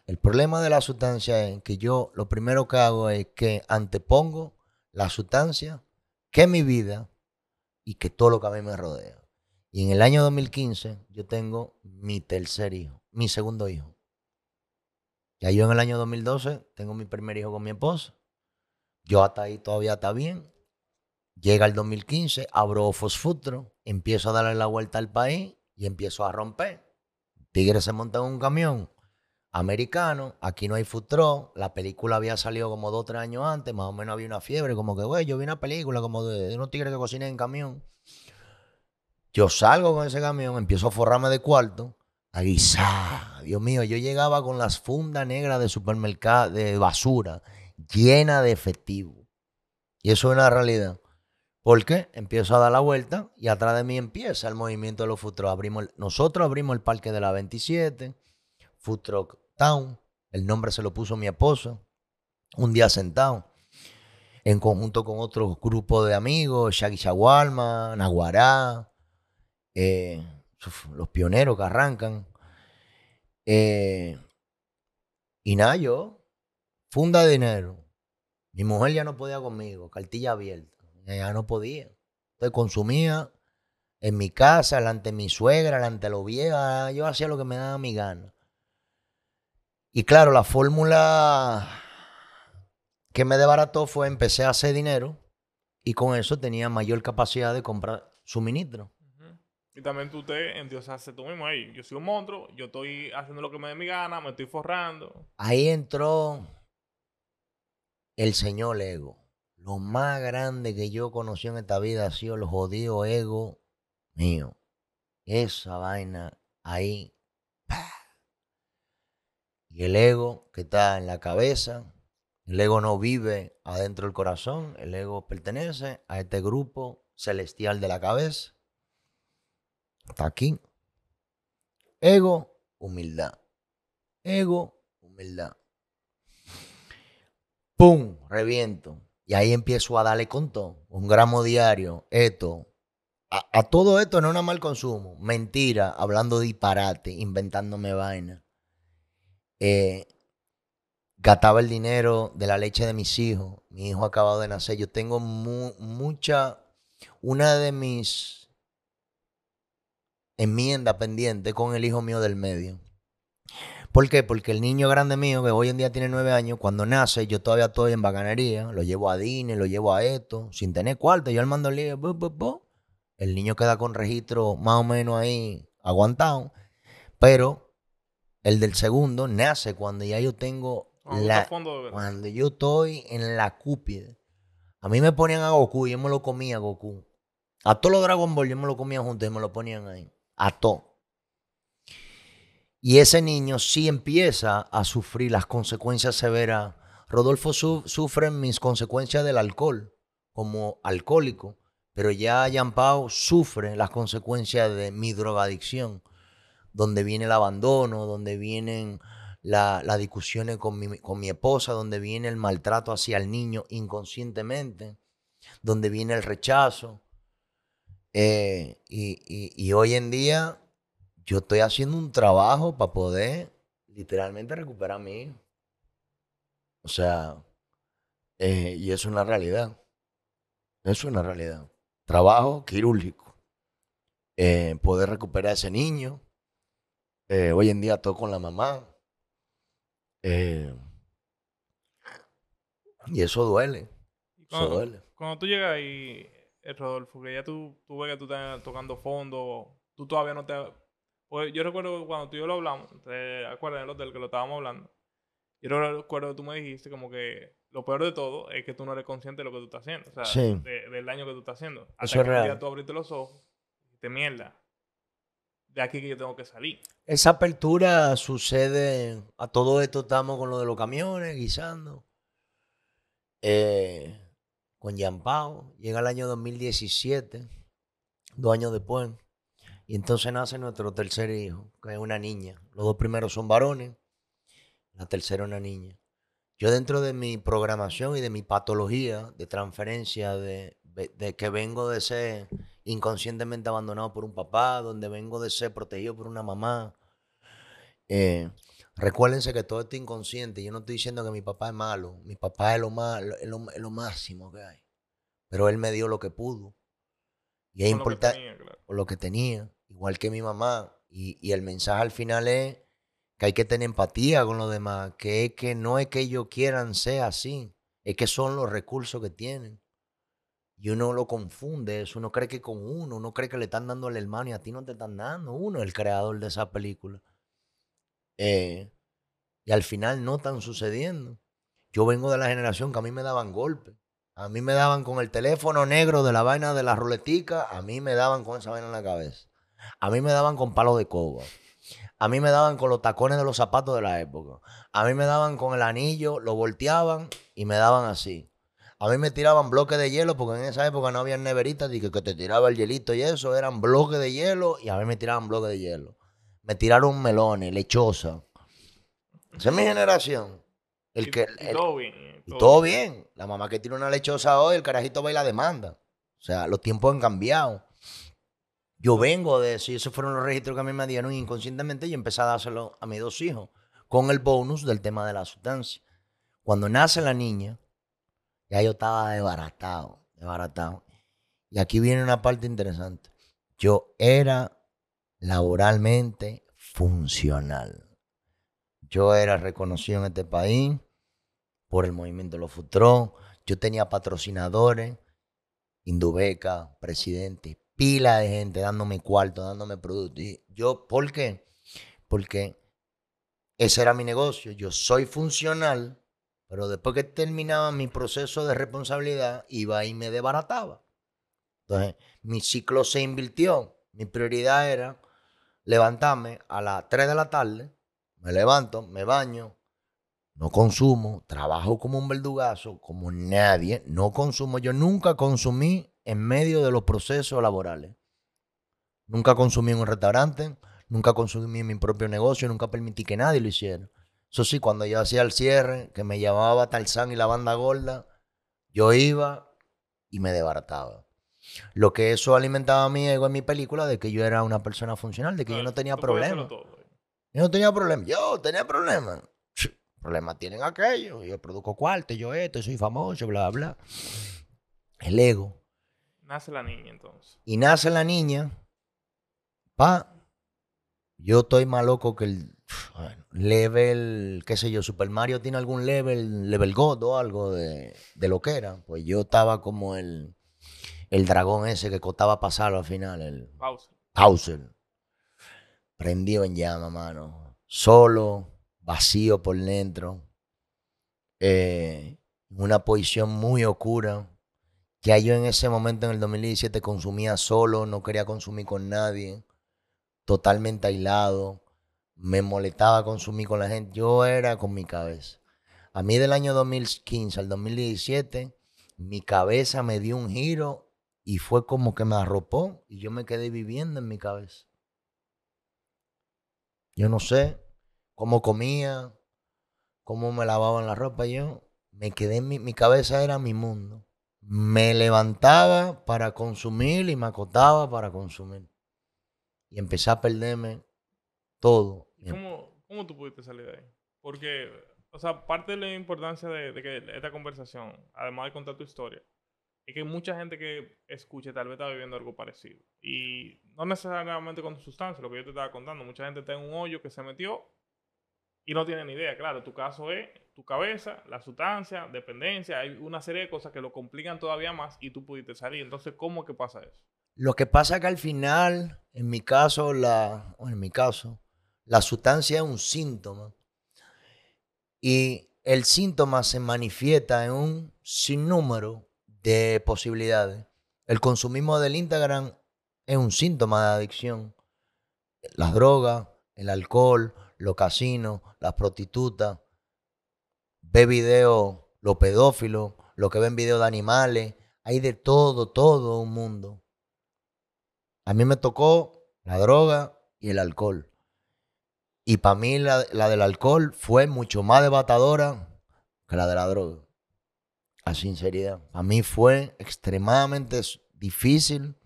El problema de la sustancia es que yo lo primero que hago es que antepongo la sustancia que mi vida y que todo lo que a mí me rodea. Y en el año 2015 yo tengo mi tercer hijo, mi segundo hijo. Ya yo en el año 2012 tengo mi primer hijo con mi esposa. Yo hasta ahí todavía está bien. Llega el 2015, abro Fosfutro, empiezo a darle la vuelta al país y empiezo a romper. Tigre se monta en un camión, americano, aquí no hay food la película había salido como dos o tres años antes, más o menos había una fiebre, como que, güey, yo vi una película como de, unos tigres que cocinan en camión. Yo salgo con ese camión, empiezo a forrarme de cuarto, a. Dios mío, yo llegaba con las fundas negras de supermercado, de basura, llena de efectivo. Y eso es una realidad. ¿Por qué? Empiezo a dar la vuelta y atrás de mí empieza el movimiento de los food Abrimos, nosotros abrimos el parque de la 27, Food Truck Town. El nombre se lo puso mi esposa. Un día sentado, en conjunto con otro grupo de amigos, Shaggy Shawarma, Naguará, eh, los pioneros que arrancan. Eh, y nada, yo, funda de dinero. Mi mujer ya no podía conmigo, cartilla abierta. Ya no podía. Entonces consumía en mi casa, delante de mi suegra, delante de los viejos. Yo hacía lo que me daba mi gana. Y claro, la fórmula que me desbarató fue empecé a hacer dinero y con eso tenía mayor capacidad de comprar suministro. Y también tú te endiosaste tú mismo ahí. Yo soy un monstruo, yo estoy haciendo lo que me dé mi gana, me estoy forrando. Ahí entró el señor ego. Lo más grande que yo conocí en esta vida ha sido el jodido ego mío. Esa vaina ahí y el ego que está en la cabeza, el ego no vive adentro del corazón, el ego pertenece a este grupo celestial de la cabeza. Está aquí. Ego, humildad. Ego, humildad. ¡Pum! Reviento. Y ahí empiezo a darle con todo. Un gramo diario, esto. A, todo esto no nada mal consumo. Mentira, hablando disparate, inventándome vaina eh, gataba el dinero de la leche de mis hijos. Mi hijo acabado de nacer. Yo tengo mucha, una de mis enmiendas pendientes con el hijo mío del medio. ¿Por qué? Porque el niño grande mío, que hoy en día tiene nueve años, cuando nace, yo todavía estoy en bacanería, lo llevo a Dine, lo llevo a esto, sin tener cuarto, yo le mando el lío, el niño queda con registro más o menos ahí aguantado, pero el del segundo nace cuando ya yo tengo la, cuando yo estoy en la cúpide. A mí me ponían a Goku y yo me lo comía a Goku. A todos los Dragon Ball yo me lo comía juntos y me lo ponían ahí. A todo. Y ese niño sí empieza a sufrir las consecuencias severas. Rodolfo sufre mis consecuencias del alcohol como alcohólico, pero ya Jean Pao sufre las consecuencias de mi drogadicción donde viene el abandono, donde vienen las discusiones con mi, con mi esposa, donde viene el maltrato hacia el niño inconscientemente, donde viene el rechazo. Eh, y, hoy en día yo estoy haciendo un trabajo para poder literalmente recuperar a mi hijo. O sea, eh, y eso es una realidad. Eso es una realidad. Trabajo quirúrgico. Eh, poder recuperar a ese niño, eh, hoy en día todo con la mamá. Y eso duele. Cuando, eso duele. Cuando tú llegas ahí, eh, Rodolfo, que ya tú, tú ves que tú estás tocando fondo, tú todavía no te... Pues yo recuerdo cuando tú y yo lo hablamos, ¿te acuerdas del hotel que lo estábamos hablando? Yo recuerdo que tú me dijiste como que lo peor de todo es que tú no eres consciente de lo que tú estás haciendo. O sea, Sí. de- del daño que tú estás haciendo. Hasta Eso que es real. día tú abriste los ojos y te mierda. De aquí que yo tengo que salir. Esa apertura sucede, a todo esto estamos con lo de los camiones, guisando. Eh, con Yampao, llega el año 2017, dos años después, y entonces nace nuestro tercer hijo, que es una niña. Los dos primeros son varones, la tercera una niña. Yo dentro de mi programación y de mi patología de transferencia, de, de- que vengo de ser inconscientemente abandonado por un papá, donde vengo de ser protegido por una mamá. eh, recuérdense que todo esto es inconsciente. Yo no estoy diciendo que mi papá es malo. Mi papá es lo, más, es lo, máximo que hay. Pero él me dio lo que pudo. Y es Con lo que importante tenía, claro. por lo que tenía, igual que mi mamá. Y, y el mensaje al final es que hay que tener empatía con los demás, que es que no es que ellos quieran ser así, es que son los recursos que tienen. Y uno lo confunde eso, uno cree que con uno, uno cree que le están dando al hermano y a ti no te están dando, uno es el creador de esa película. Eh, y al final no están sucediendo. Yo vengo de la generación que a mí me daban golpes. A mí me daban con el teléfono negro de la vaina de la ruletica, a mí me daban con esa vaina en la cabeza. A mí me daban con palo de coba. A mí me daban con los tacones de los zapatos de la época. A mí me daban con el anillo, lo volteaban y me daban así. A mí me tiraban bloques de hielo porque en esa época no había neveritas y que, que te tiraba el hielito y eso. Eran bloques de hielo y a mí me tiraban bloques de hielo. Me tiraron melones, lechosa. Esa es mi generación. El que, y todo bien. y todo bien. La mamá que tiene una lechosa hoy, el carajito va y la demanda. O sea, los tiempos han cambiado. Yo vengo de eso y esos fueron los registros que a mí me dieron inconscientemente y empecé a dárselo a mis dos hijos con el bonus del tema de la sustancia. Cuando nace la niña, ya yo estaba desbaratado, desbaratado. Y aquí viene una parte interesante. Yo era laboralmente funcional. Yo era reconocido en este país por el movimiento de los Futrón. Yo tenía patrocinadores, Indubeca, presidente, pila de gente dándome cuarto, dándome productos. Y yo, ¿por qué? Porque ese era mi negocio. Yo soy funcional, pero después que terminaba mi proceso de responsabilidad, iba y me desbarataba. Entonces, mi ciclo se invirtió. Mi prioridad era levantarme a las 3 de la tarde, me levanto, me baño, no consumo, trabajo como un verdugazo, como nadie, no consumo. Yo nunca consumí en medio de los procesos laborales. Nunca consumí en un restaurante, nunca consumí en mi propio negocio, nunca permití que nadie lo hiciera. Eso sí, cuando yo hacía el cierre, que me llamaba Tarzán y la banda gorda, yo iba y me desbarataba. Lo que eso alimentaba mi ego en mi película de que yo era una persona funcional, de que yo Claro, no tenía problemas. Yo no tenía problemas. Yo tenía problemas. Problemas tienen aquellos. Yo produzco cuarto, yo esto, soy famoso, bla, bla. El ego. Nace la niña entonces. Y nace la niña. Pa. Yo estoy más loco que el bueno, level, qué sé yo, Super Mario tiene algún level, level God o algo de, de lo que era. Pues yo estaba como el, el dragón ese que costaba pasarlo al final, el, Pausa. Hauser. Prendido en llama, mano. Solo, vacío por dentro. eh, una posición muy oscura. Ya yo en ese momento, en el 2017, consumía solo, no quería consumir con nadie. Totalmente aislado. Me molestaba consumir con la gente. Yo era con mi cabeza. A mí del año 2015 al 2017, mi cabeza me dio un giro y fue como que me arropó y yo me quedé viviendo en mi cabeza. Yo no sé cómo comía, cómo me lavaban la ropa. Yo me quedé en mi, mi cabeza era mi mundo. Me levantaba para consumir y me acostaba para consumir. Y empecé a perderme todo. ¿Y ¿Cómo, ¿Cómo tú pudiste salir de ahí? Porque, o sea, parte de la importancia de, de que esta conversación, además de contar tu historia, es que mucha gente que escuche tal vez está viviendo algo parecido. Y no necesariamente con sustancia, lo que yo te estaba contando. Mucha gente está en un hoyo que se metió y no tiene ni idea. Claro, tu caso es tu cabeza, la sustancia, dependencia. Hay una serie de cosas que lo complican todavía más y tú pudiste salir. Entonces, ¿cómo que pasa eso? Lo que pasa es que al final, en mi caso, la, en mi caso, la sustancia es un síntoma. Y el síntoma se manifiesta en un sinnúmero de posibilidades. El consumismo del Instagram es un síntoma de adicción. Las drogas, el alcohol, los casinos, las prostitutas, ve videos, los pedófilos, los que ven videos de animales, hay de todo, todo un mundo. A mí me tocó la droga y el alcohol. Y para mí la, del alcohol fue mucho más debatadora que la de la droga. A sinceridad. A mí fue extremadamente difícil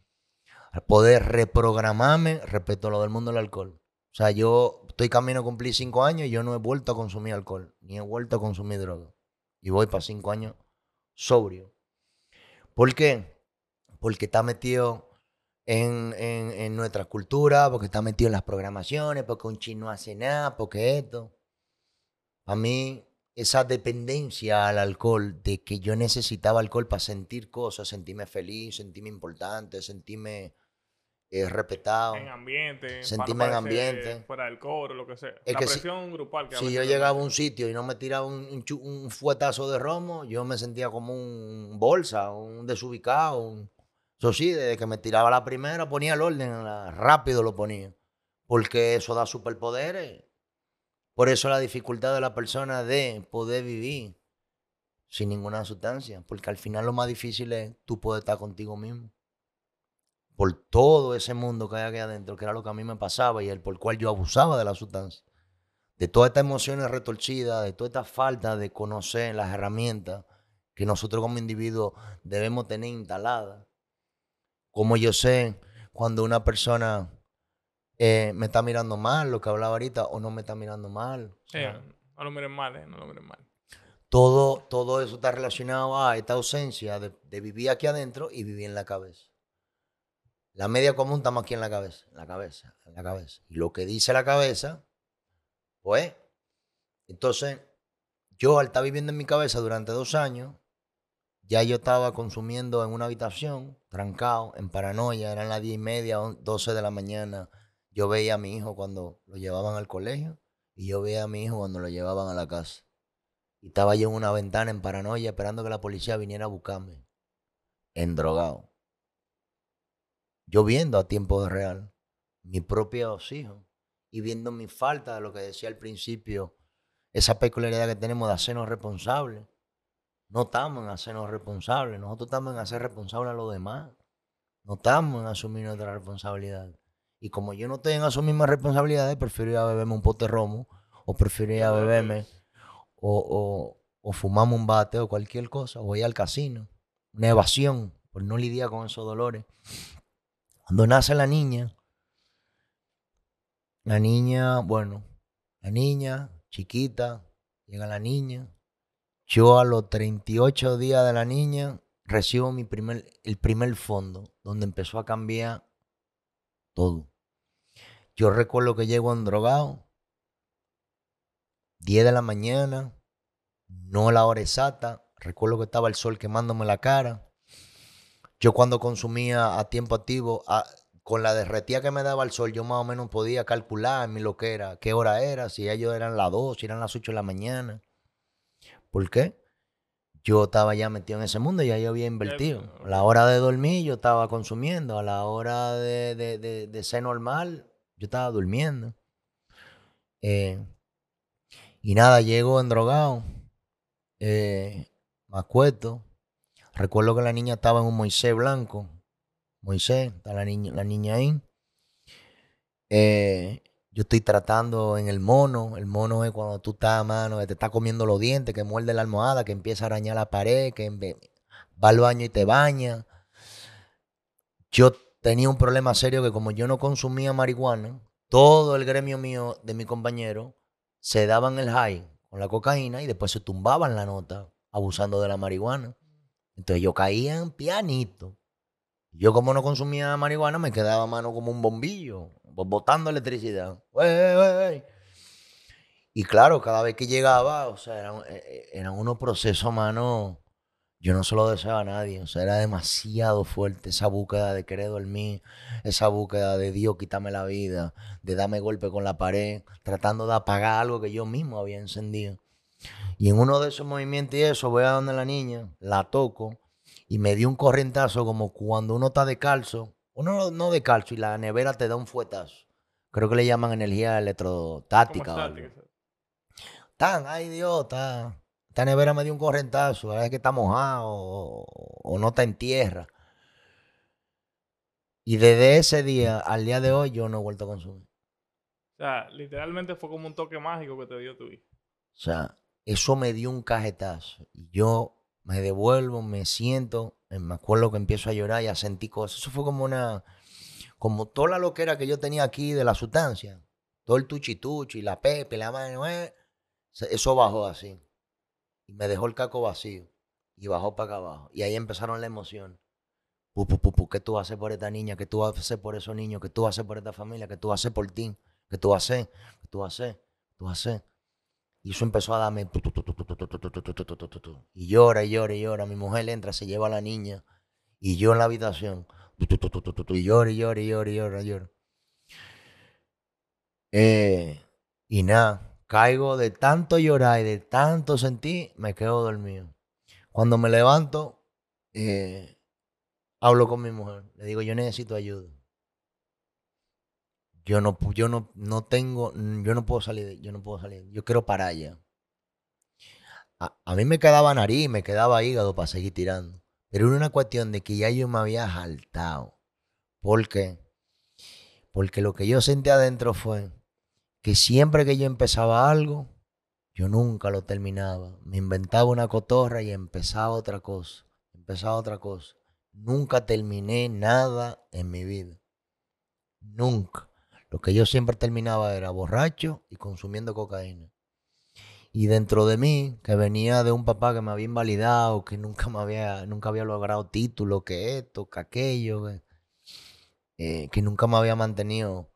poder reprogramarme respecto a lo del mundo del alcohol. O sea, yo estoy camino a cumplir cinco años y yo no he vuelto a consumir alcohol, ni he vuelto a consumir droga. Y voy para cinco años sobrio. ¿Por qué? Porque está metido en, nuestra cultura, porque está metido en las programaciones, porque un chino no hace nada, porque esto. A mí, esa dependencia al alcohol, de que yo necesitaba alcohol para sentir cosas, sentirme feliz, sentirme importante, sentirme eh, respetado. En ambiente. Sentirme en ambiente. Fuera del coro, lo que sea. la presión grupal que Si yo llegaba a un sitio y no me tiraba un, un, fuetazo de romo, yo me sentía como un bolsa, un desubicado, un eso sí, desde que me tiraba la primera, ponía el orden, rápido lo ponía. Porque eso da superpoderes. Por eso la dificultad de la persona de poder vivir sin ninguna sustancia. Porque al final lo más difícil es tú poder estar contigo mismo. Por todo ese mundo que hay aquí adentro, que era lo que a mí me pasaba y el por cual yo abusaba de la sustancia. De todas estas emociones retorcidas, de toda esta falta de conocer las herramientas que nosotros como individuos debemos tener instaladas como yo sé cuando una persona eh, me está mirando mal, lo que hablaba ahorita, o no me está mirando mal. no lo miren mal, eh, no lo miren mal. Todo, todo eso está relacionado a esta ausencia de, vivir aquí adentro y vivir en la cabeza. La media común estamos aquí en la cabeza, en la cabeza, en la cabeza. Y lo que dice la cabeza, pues, entonces, yo al estar viviendo en mi cabeza durante dos años, ya yo estaba consumiendo en una habitación, trancado, en paranoia, eran las diez y media, doce de la mañana. Yo veía a mi hijo cuando lo llevaban al colegio y yo veía a mi hijo cuando lo llevaban a la casa. Y estaba yo en una ventana en paranoia esperando que la policía viniera a buscarme, endrogado. Yo viendo a tiempo real mis propios hijos y viendo mi falta de lo que decía al principio, esa peculiaridad que tenemos de hacernos responsables no estamos en hacernos responsables, nosotros estamos en hacer responsables a los demás. No estamos en asumir nuestra responsabilidad. Y como yo no estoy en asumir mis responsabilidades, prefiero ir a beberme un pote romo, o prefiero ir a beberme, o, o, fumarme un bate, o cualquier cosa, o ir al casino. Una evasión, por no lidiar con esos dolores. Cuando nace la niña, la niña, bueno, la niña, chiquita, llega la niña, yo a los 38 días de la niña recibo mi primer, el primer fondo, donde empezó a cambiar todo. Yo recuerdo que llego en drogado, 10 de la mañana, no la hora exacta, recuerdo que estaba el sol quemándome la cara. Yo cuando consumía a tiempo activo, con la derretía que me daba el sol, yo más o menos podía calcular mi lo que era, qué hora era, si ellos eran las 2, si eran las 8 de la mañana. ¿Por qué? Yo estaba ya metido en ese mundo, ya yo había invertido. A la hora de dormir yo estaba consumiendo, a la hora de, ser normal yo estaba durmiendo. Eh, y nada, llego endrogado, eh, me acuerdo. Recuerdo que la niña estaba en un Moisés blanco. Moisés, está la niña, la niña ahí. Eh, yo estoy tratando en el mono. El mono es cuando tú estás, mano, que te está comiendo los dientes, que muerde la almohada, que empieza a arañar la pared, que va al baño y te baña. Yo tenía un problema serio que como yo no consumía marihuana, todo el gremio mío de mi compañero se daban el high con la cocaína y después se tumbaban la nota abusando de la marihuana. Entonces yo caía en pianito. Yo como no consumía marihuana me quedaba mano como un bombillo botando electricidad. Y claro, cada vez que llegaba, o sea, eran, eh, eh, unos procesos, mano. Yo no se lo deseaba a nadie. O sea, era demasiado fuerte esa búsqueda de querer dormir, esa búsqueda de Dios quitarme la vida, de darme golpe con la pared, tratando de apagar algo que yo mismo había encendido. Y en uno de esos movimientos y eso, voy a donde la niña, la toco y me dio un corrientazo como cuando uno está de calzo, uno no de calzo y la nevera te da un fuetazo. Creo que le llaman energía electrotática. Tan, ay Dios, está. Esta nevera me dio un corrientazo, es que está mojado o, no está en tierra. Y desde ese día al día de hoy yo no he vuelto a consumir. O sea, literalmente fue como un toque mágico que te dio tu hijo. O sea, eso me dio un cajetazo. Y yo me devuelvo, me siento, eh, me acuerdo que empiezo a llorar y a sentir cosas. Eso fue como una, como toda la loquera que yo tenía aquí de la sustancia. Todo el tuchi tuchi, la pepe, la mano, eh, eso bajó así. Y me dejó el caco vacío. Y bajó para acá abajo. Y ahí empezaron la emoción. Pu, pu, ¿Qué tú haces por esta niña? ¿Qué tú haces por esos niños? ¿Qué tú haces por esta familia? ¿Qué tú haces por ti? ¿Qué tú haces? ¿Qué tú haces? ¿Qué tú haces? Y eso empezó a darme. Y llora y llora y llora. Mi mujer entra, se lleva a la niña. Y yo en la habitación. Y llora y llora y llora y llora, llora. Eh, y nada, caigo de tanto llorar y de tanto sentir, me quedo dormido. Cuando me levanto, eh, hablo con mi mujer. Le digo, yo necesito ayuda. Yo no, yo no, no tengo, yo no puedo salir, yo no puedo salir. Yo quiero parar ya. A, mí me quedaba nariz, me quedaba hígado para seguir tirando. Pero era una cuestión de que ya yo me había saltado. ¿Por qué? Porque lo que yo sentí adentro fue que siempre que yo empezaba algo, yo nunca lo terminaba. Me inventaba una cotorra y empezaba otra cosa. Empezaba otra cosa. Nunca terminé nada en mi vida. Nunca. Lo que yo siempre terminaba era borracho y consumiendo cocaína. Y dentro de mí, que venía de un papá que me había invalidado, que nunca me había, nunca había logrado título, que esto, que aquello, que, eh, nunca me había mantenido,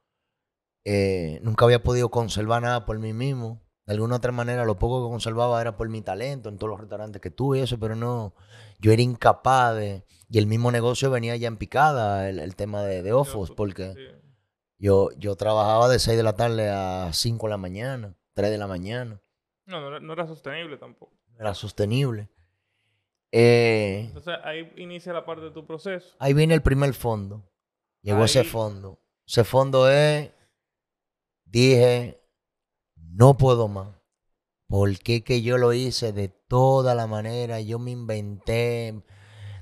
eh, nunca había podido conservar nada por mí mismo. De alguna otra manera, lo poco que conservaba era por mi talento en todos los restaurantes que tuve y eso, pero no, yo era incapaz de... Y el mismo negocio venía ya en picada, el, tema de, de Ofos, porque... Yo, yo trabajaba de 6 de la tarde a 5 de la mañana, 3 de la mañana. No, no, era sostenible tampoco. era sostenible. Eh, Entonces ahí inicia la parte de tu proceso. Ahí viene el primer fondo. Llegó ese fondo. Ese fondo es, dije, no puedo más. ¿Por qué que yo lo hice de toda la manera? Yo me inventé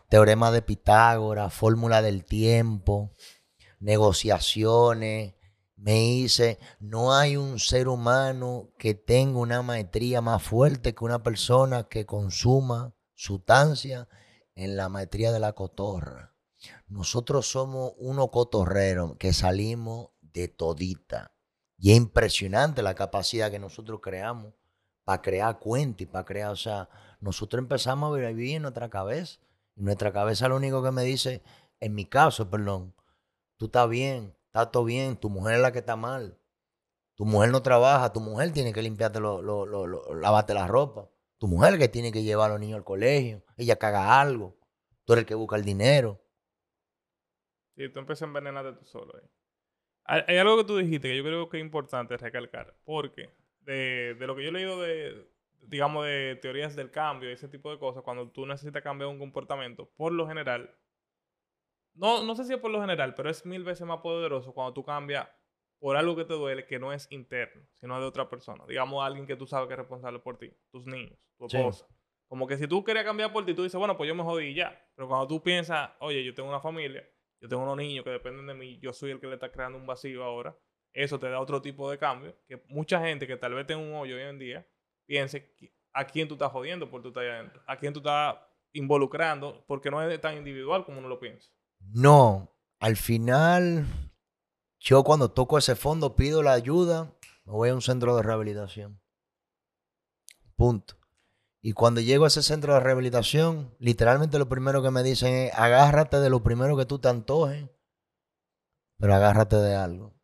teorema de Pitágoras, fórmula del tiempo negociaciones, me hice, no hay un ser humano que tenga una maestría más fuerte que una persona que consuma sustancia en la maestría de la cotorra. Nosotros somos unos cotorreros que salimos de todita. Y es impresionante la capacidad que nosotros creamos para crear cuentos y para crear, o sea, nosotros empezamos a vivir en nuestra cabeza. Y nuestra cabeza lo único que me dice, en mi caso, perdón, tú estás bien, está todo bien, tu mujer es la que está mal. Tu mujer no trabaja, tu mujer tiene que limpiarte, lo, lavarte la ropa. Tu mujer que tiene que llevar a los niños al colegio. Ella caga algo. Tú eres el que busca el dinero. Sí, tú empiezas a envenenarte tú solo. Hay, algo que tú dijiste que yo creo que es importante recalcar. Porque de, de lo que yo he leído de, digamos, de teorías del cambio y ese tipo de cosas, cuando tú necesitas cambiar un comportamiento, por lo general, no, no sé si es por lo general, pero es mil veces más poderoso cuando tú cambias por algo que te duele que no es interno, sino de otra persona. Digamos, alguien que tú sabes que es responsable por ti, tus niños, tu esposa. Como que si tú querías cambiar por ti, tú dices, bueno, pues yo me jodí ya. Pero cuando tú piensas, oye, yo tengo una familia, tengo unos niños que dependen de mí, yo soy el que le está creando un vacío ahora, eso te da otro tipo de cambio. Que mucha gente que tal vez tenga un hoyo hoy en día, piense a quién tú estás jodiendo por tu estás adentro, a quién tú estás involucrando, porque no es tan individual como uno lo piensa. No, al final, yo cuando toco ese fondo pido la ayuda, me voy a un centro de rehabilitación. Punto. Y cuando llego a ese centro de rehabilitación, literalmente lo primero que me dicen es, agárrate de lo primero que tú te antojes, pero agárrate de algo.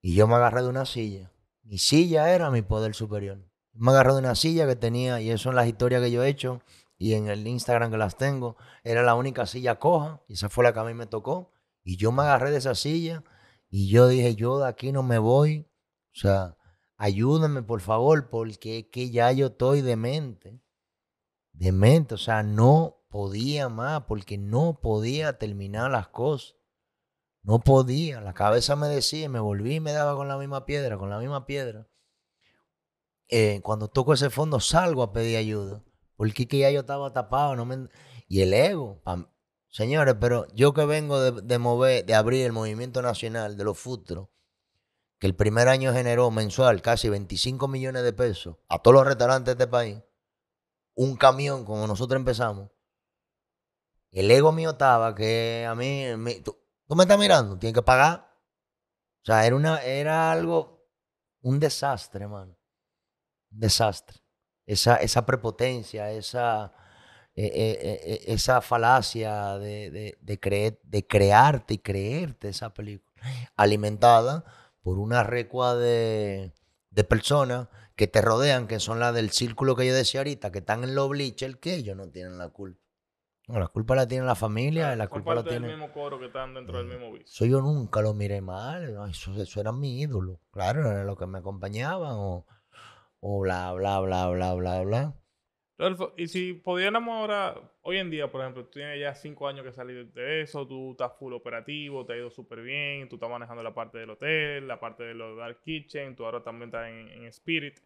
Y yo me agarré de una silla. Mi silla era mi poder superior. Me agarré de una silla que tenía, y eso son las historias que yo he hecho, y en el Instagram que las tengo, era la única silla coja y esa fue la que a mí me tocó. Y yo me agarré de esa silla y yo dije, yo de aquí no me voy. O sea, ayúdame por favor, porque es que ya yo estoy demente. Demente, o sea, no podía más, porque no podía terminar las cosas. No podía, la cabeza me decía, me volví y me daba con la misma piedra, con la misma piedra. Eh, cuando toco ese fondo salgo a pedir ayuda, porque que ya yo estaba tapado, no me... y el ego, señores, pero yo que vengo de, mover, de abrir el movimiento nacional de los futros, que el primer año generó mensual casi 25 millones de pesos a todos los restaurantes de este país, un camión como nosotros empezamos, el ego mío estaba que a mí, tú, me estás mirando, tienes que pagar. O sea, era, una, era algo, un desastre, hermano. Un desastre. Esa, esa prepotencia, esa, e, e, e, esa falacia de, de, creer, de crearte y creerte esa película, alimentada por una recua de, de personas que te rodean, que son las del círculo que yo decía ahorita, que están en los bleachers, que ellos no tienen la culpa. No, la culpa la tiene la familia, la culpa la tiene. mismo coro que están dentro del mismo vicio. Eso yo nunca lo miré mal, eso, eso, era mi ídolo. Claro, era lo que me acompañaban o, o bla, bla, bla, bla, bla, bla. Rodolfo, y si pudiéramos ahora, hoy en día, por ejemplo, tú tienes ya cinco años que salir de eso, tú estás full operativo, te ha ido súper bien, tú estás manejando la parte del hotel, la parte de los Dark Kitchen, tú ahora también estás en Spirit.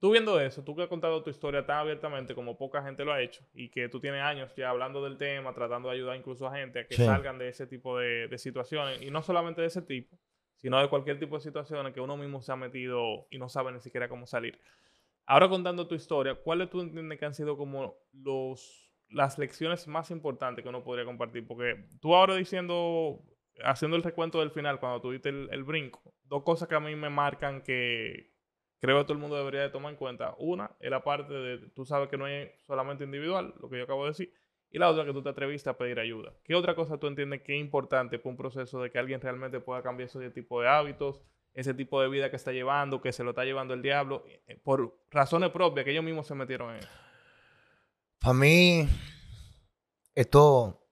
Tú viendo eso, tú que has contado tu historia tan abiertamente como poca gente lo ha hecho y que tú tienes años ya hablando del tema, tratando de ayudar incluso a gente a que salgan de ese tipo de, situaciones y no solamente de ese tipo, sino de cualquier tipo de situaciones que uno mismo se ha metido y no sabe ni siquiera cómo salir. Ahora contando tu historia, ¿cuáles tú entiendes que han sido como los, las lecciones más importantes que uno podría compartir? Porque tú ahora diciendo, haciendo el recuento del final, cuando tú diste el brinco, dos cosas que a mí me marcan que, creo que todo el mundo debería de tomar en cuenta. Una es la parte de, tú sabes que no es solamente individual, lo que yo acabo de decir, y la otra que tú te atreviste a pedir ayuda. ¿Qué otra cosa tú entiendes que es importante para un proceso de que alguien realmente pueda cambiar ese tipo de hábitos, ese tipo de vida que está llevando, que se lo está llevando el diablo, eh, por razones propias que ellos mismos se metieron en? Para mí, esto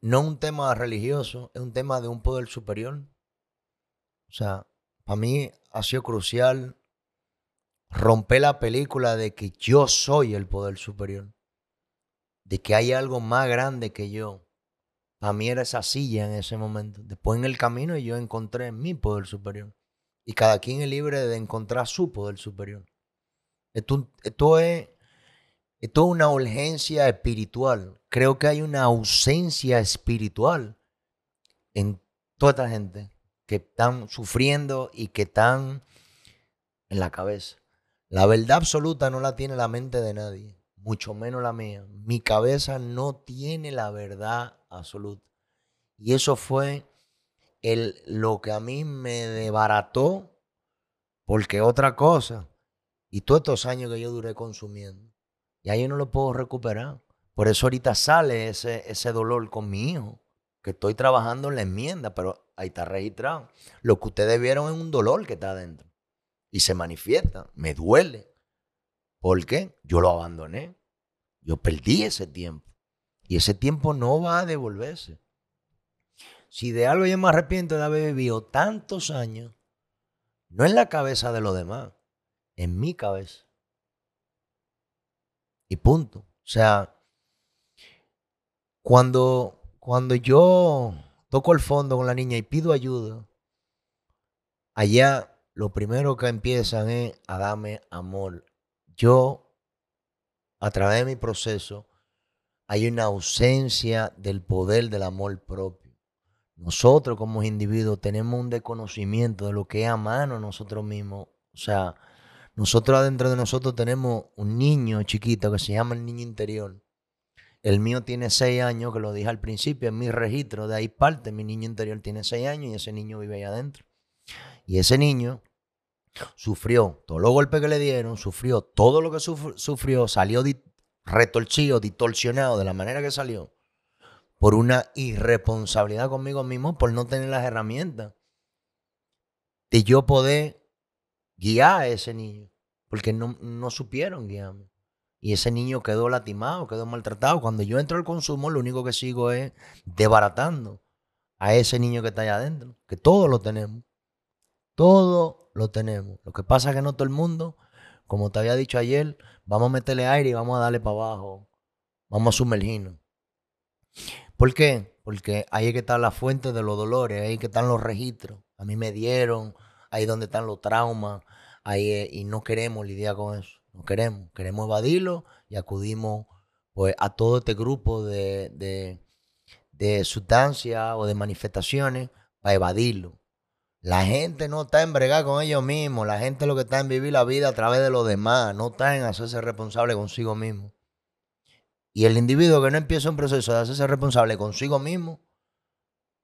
no es un tema religioso, es un tema de un poder superior. O sea, para mí ha sido crucial romper la película de que yo soy el poder superior, de que hay algo más grande que yo. Para mí era esa silla en ese momento. Después en el camino yo encontré mi poder superior. Y cada quien es libre de encontrar su poder superior. Esto, esto es, esto es una urgencia espiritual. Creo que hay una ausencia espiritual en toda esta gente que están sufriendo y que están en la cabeza. La verdad absoluta no la tiene la mente de nadie, mucho menos la mía. Mi cabeza no tiene la verdad absoluta. Y eso fue el, lo que a mí me debarató, porque otra cosa, y todos estos años que yo duré consumiendo, y ahí yo no lo puedo recuperar. Por eso ahorita sale ese, ese dolor con mi hijo, que estoy trabajando en la enmienda, pero ahí está registrado. Lo que ustedes vieron es un dolor que está adentro. Y se manifiesta. Me duele. ¿Por qué? Yo lo abandoné. Yo perdí ese tiempo. Y ese tiempo no va a devolverse. Si de algo yo me arrepiento de haber vivido tantos años, no en la cabeza de los demás, en mi cabeza. Y punto. O sea, cuando, cuando yo toco el fondo con la niña y pido ayuda, allá lo primero que empiezan es a darme amor. Yo, a través de mi proceso, hay una ausencia del poder del amor propio. Nosotros como individuos tenemos un desconocimiento de lo que es amar a nosotros mismos. O sea, nosotros adentro de nosotros tenemos un niño chiquito que se llama el niño interior el mío tiene seis años, que lo dije al principio, en mi registro, de ahí parte, mi niño interior tiene seis años y ese niño vive ahí adentro. Y ese niño sufrió todos los golpes que le dieron, sufrió todo lo que sufrió, salió retorcido, distorsionado de la manera que salió, por una irresponsabilidad conmigo mismo, por no tener las herramientas de yo poder guiar a ese niño, porque no, no supieron guiarme. Y ese niño quedó lastimado, quedó maltratado. Cuando yo entro al consumo, lo único que sigo es desbaratando a ese niño que está allá adentro, que todos lo tenemos. Todos lo tenemos. Lo que pasa es que no todo el mundo, como te había dicho ayer, vamos a meterle aire y vamos a darle para abajo. Vamos a sumergirnos. ¿Por qué? Porque ahí es que está la fuente de los dolores, ahí es que están los registros. A mí me dieron, ahí es donde están los traumas, ahí y no queremos lidiar con eso. No queremos, queremos evadirlo y acudimos pues, a todo este grupo de, de, de sustancias o de manifestaciones para evadirlo. La gente no está en bregar con ellos mismos, la gente lo que está en vivir la vida a través de los demás, no está en hacerse responsable consigo mismo. Y el individuo que no empieza un proceso de hacerse responsable consigo mismo,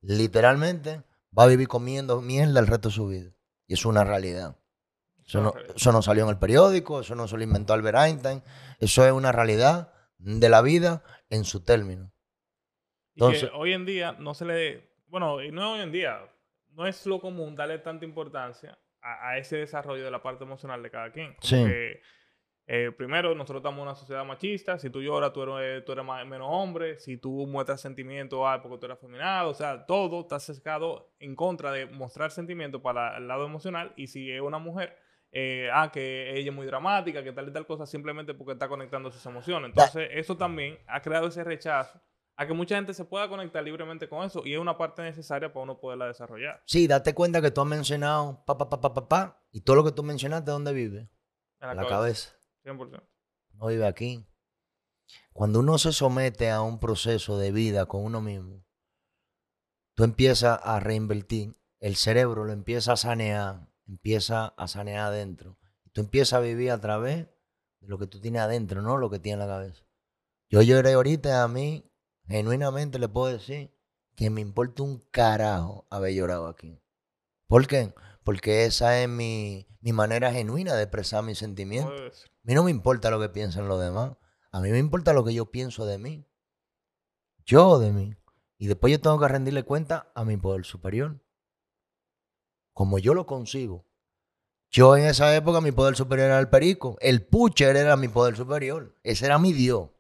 literalmente va a vivir comiendo mierda el resto de su vida. Y es una realidad. Eso no, eso no salió en el periódico, eso no se lo inventó Albert Einstein, eso es una realidad de la vida en su término. Y que Entonces- hoy en día no se le. Bueno, y no hoy en día. No es lo común darle tanta importancia a, a ese desarrollo de la parte emocional de cada quien. Como Sí. que, eh, primero, nosotros estamos en una sociedad machista. Si tú lloras, tú eres, tú eres más- menos hombre. Si tú muestras sentimientos, ah, porque tú eres afeminado. O sea, todo está sesgado en contra de mostrar sentimientos para el lado emocional. Y si es una mujer, eh, ah, que ella es muy dramática, que tal y tal cosa, simplemente porque está conectando sus emociones. Entonces, eso también ha creado ese rechazo a que mucha gente se pueda conectar libremente con eso y es una parte necesaria para uno poderla desarrollar. Sí, date cuenta que tú has mencionado pa, pa, pa, pa, pa, pa, y todo lo que tú mencionaste, ¿dónde vive? En la cabeza. 100%. No vive aquí. Cuando uno se somete a un proceso de vida con uno mismo, tú empiezas a reinvertir, el cerebro lo empieza a sanear, empieza a sanear adentro. Tú empiezas a vivir a través de lo que tú tienes adentro, no lo que tienes en la cabeza. Yo lloré ahorita a mí, genuinamente le puedo decir que me importa un carajo haber llorado aquí. ¿Por qué? Porque esa es mi, mi manera genuina de expresar mis sentimientos. A mí no me importa lo que piensen los demás. A mí me importa lo que yo pienso de mí. Yo de mí. Y después yo tengo que rendirle cuenta a mi poder superior. Como yo lo consigo. Yo en esa época mi poder superior era el perico. El pucher era mi poder superior. Ese era mi Dios.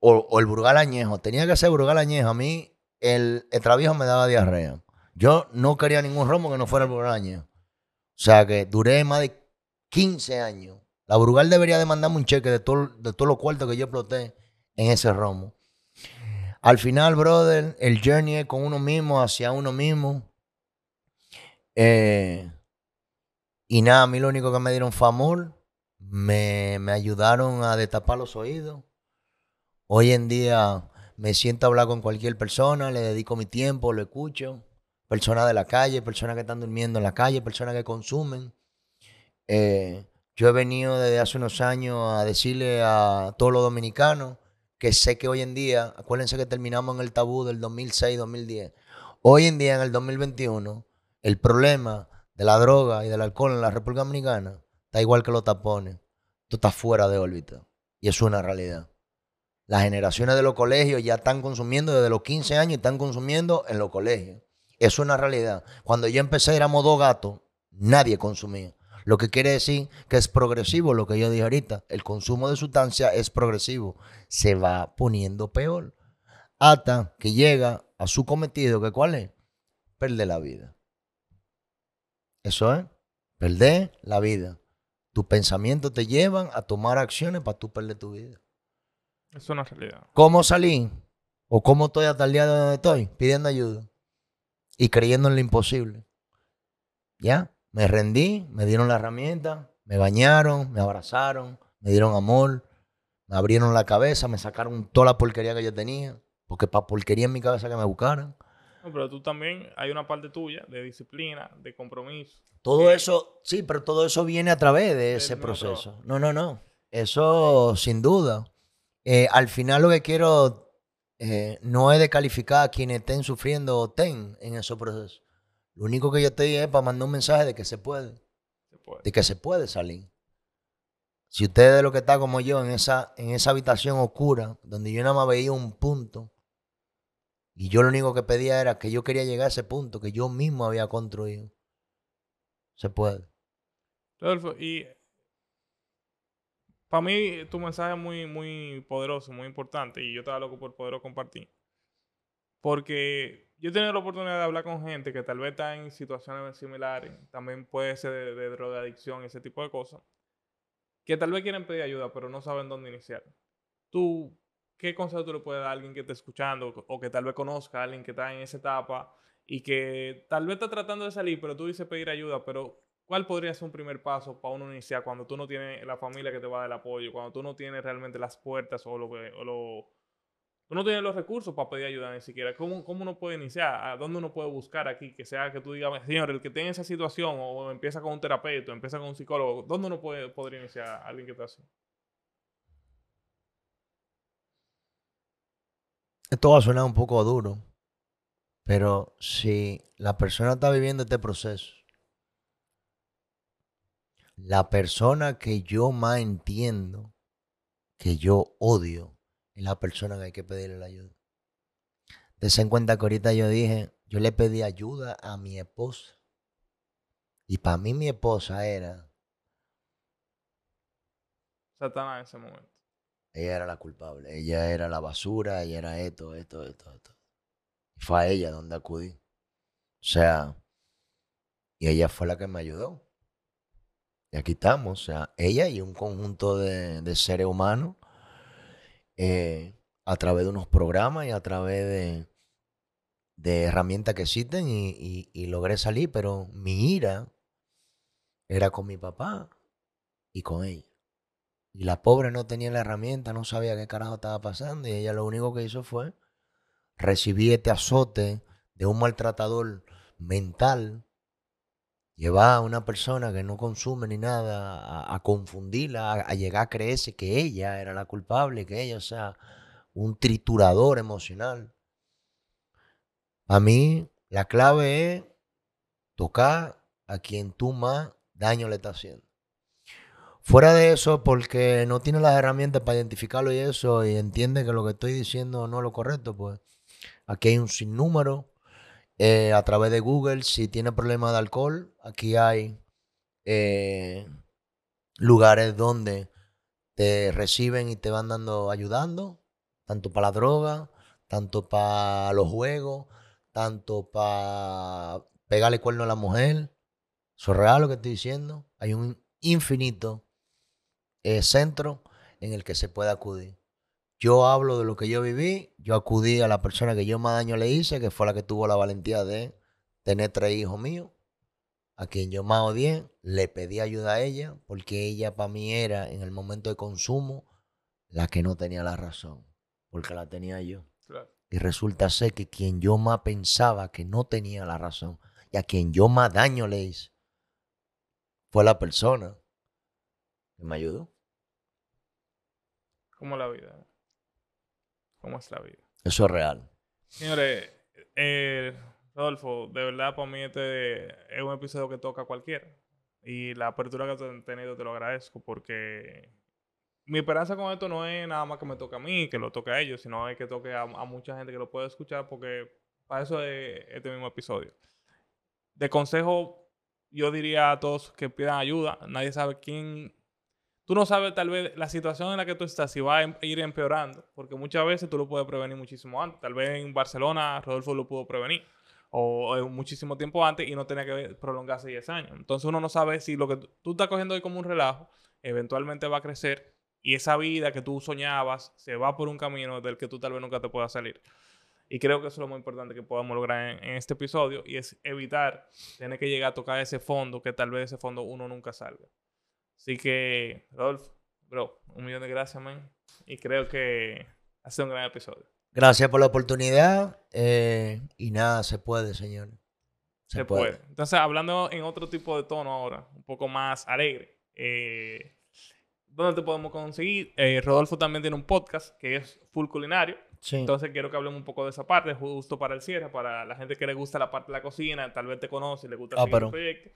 O, el Brugal Añejo. Tenía que ser Brugal Añejo. A mí el, travijo me daba diarrea. Yo no quería ningún romo que no fuera el Brugal Añejo. O sea que duré más de 15 años. La Brugal debería de mandarme un cheque de, todo, de todos los cuartos que yo exploté en ese romo. Al final, brother, el journey es con uno mismo, hacia uno mismo. Eh, y nada, a mí lo único que me dieron fue amor. Me, me ayudaron a destapar los oídos. Hoy en día me siento a hablar con cualquier persona, le dedico mi tiempo, lo escucho. Personas de la calle, personas que están durmiendo en la calle, personas que consumen. Eh, yo he venido desde hace unos años a decirle a todos los dominicanos que sé que hoy en día, acuérdense que terminamos en el tabú del 2006-2010. Hoy en día, en el 2021, el problema de la droga y del alcohol en la República Dominicana está igual que los tapones. Tú estás fuera de órbita. Y es una realidad. Las generaciones de los colegios ya están consumiendo desde los 15 años y están consumiendo en los colegios. Eso es una realidad. Cuando yo empecé éramos dos gatos, nadie consumía. Lo que quiere decir que es progresivo, lo que yo dije ahorita. El consumo de sustancia es progresivo. Se va poniendo peor. Hasta que llega a su cometido, que cuál es? Perder la vida. Eso es, perder la vida. Tus pensamientos te llevan a tomar acciones para tú perder tu vida. Es una realidad. ¿Cómo salí? ¿O cómo estoy hasta el día de donde estoy? Pidiendo ayuda. Y creyendo en lo imposible. ¿Ya? Me rendí, me dieron la herramienta, me bañaron, me abrazaron, me dieron amor, me abrieron la cabeza, me sacaron toda la porquería que yo tenía. Porque para porquería en mi cabeza que me buscaran. No, pero tú también, hay una parte tuya de disciplina, de compromiso. Todo eso, sí, pero todo eso viene a través de ese proceso. No, no, no. Eso sin duda. Eh, al final lo que quiero eh, no es de calificar a quienes estén sufriendo o estén en esos procesos. Lo único que yo estoy es para mandar un mensaje de que se puede, se puede. de que se puede salir. Si usted es lo que está como yo en esa, en esa habitación oscura, donde yo nada más veía un punto, y yo lo único que pedía era que yo quería llegar a ese punto que yo mismo había construido. Se puede. Rodolfo, y para mí tu mensaje es muy, muy poderoso, muy importante, y yo estaba loco por poderlo compartir. Porque yo he tenido la oportunidad de hablar con gente que tal vez está en situaciones similares, también puede ser de, de drogadicción, ese tipo de cosas, que tal vez quieren pedir ayuda, pero no saben dónde iniciar. Tú, ¿qué consejo tú le puedes dar a alguien que esté escuchando o que tal vez conozca a alguien que está en esa etapa y que tal vez está tratando de salir, pero tú dices pedir ayuda, pero ¿cuál podría ser un primer paso para uno iniciar cuando tú no tienes la familia que te va a dar el apoyo, cuando tú no tienes realmente las puertas o lo, o lo Tú no tienes los recursos para pedir ayuda ni siquiera. ¿Cómo, ¿Cómo, uno puede iniciar? ¿A dónde uno puede buscar aquí? Que sea que tú digas, señor, el que tiene esa situación o empieza con un terapeuta, empieza con un psicólogo, ¿dónde uno puede, podría iniciar a alguien que está así? Esto va a sonar un poco duro, pero si la persona está viviendo este proceso, la persona que yo más entiendo, que yo odio, la persona que hay que pedirle la ayuda. Dese en cuenta que ahorita yo dije, yo le pedí ayuda a mi esposa. Y para mí mi esposa era... Satanás en ese momento. Ella era la culpable, ella era la basura, ella era esto, esto, esto, esto. Y fue a ella donde acudí. O sea, y ella fue la que me ayudó. Y aquí estamos, o sea, ella y un conjunto de, de seres humanos eh, a través de unos programas y a través de, de herramientas que existen y, logré salir, pero mi ira era con mi papá y con ella. Y la pobre no tenía la herramienta, no sabía qué carajo estaba pasando y ella lo único que hizo fue recibir este azote de un maltratador mental llevar a una persona que no consume ni nada a, confundirla, a, llegar a creerse que ella era la culpable, que ella, sea, un triturador emocional. A mí, la clave es tocar a quien tú más daño le estás haciendo. Fuera de eso, porque no tiene las herramientas para identificarlo y eso, y entiende que lo que estoy diciendo no es lo correcto, pues aquí hay un sinnúmero eh, a través de Google. Si tiene problemas de alcohol, aquí hay eh, lugares donde te reciben y te van dando, ayudando, tanto para la droga, tanto para los juegos, tanto para pegarle cuerno a la mujer. Eso es real lo que estoy diciendo. Hay un infinito eh, centro en el que se puede acudir. Yo hablo de lo que yo viví, yo acudí a la persona que yo más daño le hice, que fue la que tuvo la valentía de tener tres hijos míos, a quien yo más odié, le pedí ayuda a ella, porque ella para mí era en el momento de consumo la que no tenía la razón, porque la tenía yo. Y resulta ser que quien yo más pensaba que no tenía la razón y a quien yo más daño le hice fue la persona que me ayudó. Como la vida cómo es la vida. Eso es real. Señores, eh, Rodolfo, de verdad para mí este es un episodio que toca a cualquiera. Y la apertura que has tenido te lo agradezco porque mi esperanza con esto no es nada más que me toque a mí, que lo toque a ellos, sino es que toque a, mucha gente que lo pueda escuchar porque para eso es este mismo episodio. De consejo, yo diría a todos que pidan ayuda. Nadie sabe quién tú no sabes tal vez la situación en la que tú estás, si va a em, ir empeorando, porque muchas veces tú lo puedes prevenir muchísimo antes. Tal vez en Barcelona Rodolfo lo pudo prevenir, o, muchísimo tiempo antes y no tenía que prolongarse 10 años. Entonces uno no sabe si lo que tú estás cogiendo hoy como un relajo, eventualmente va a crecer y esa vida que tú soñabas se va por un camino del que tú tal vez nunca te puedas salir. Y creo que eso es lo más importante que podamos lograr en, en, este episodio y es evitar tener que llegar a tocar ese fondo, que tal vez ese fondo uno nunca salga. Así que, Rodolfo, bro, un millón de gracias, man. Y creo que ha sido un gran episodio. Gracias por la oportunidad. Eh, y nada, se puede, señor. Se, puede. Entonces, hablando en otro tipo de tono ahora, un poco más alegre. Eh, ¿Dónde te podemos conseguir? Eh, Rodolfo también tiene un podcast que es full culinario. Sí. Entonces quiero que hablemos un poco de esa parte, justo para el cierre, para la gente que le gusta la parte de la cocina, tal vez te conoce, le gusta ah, el proyecto.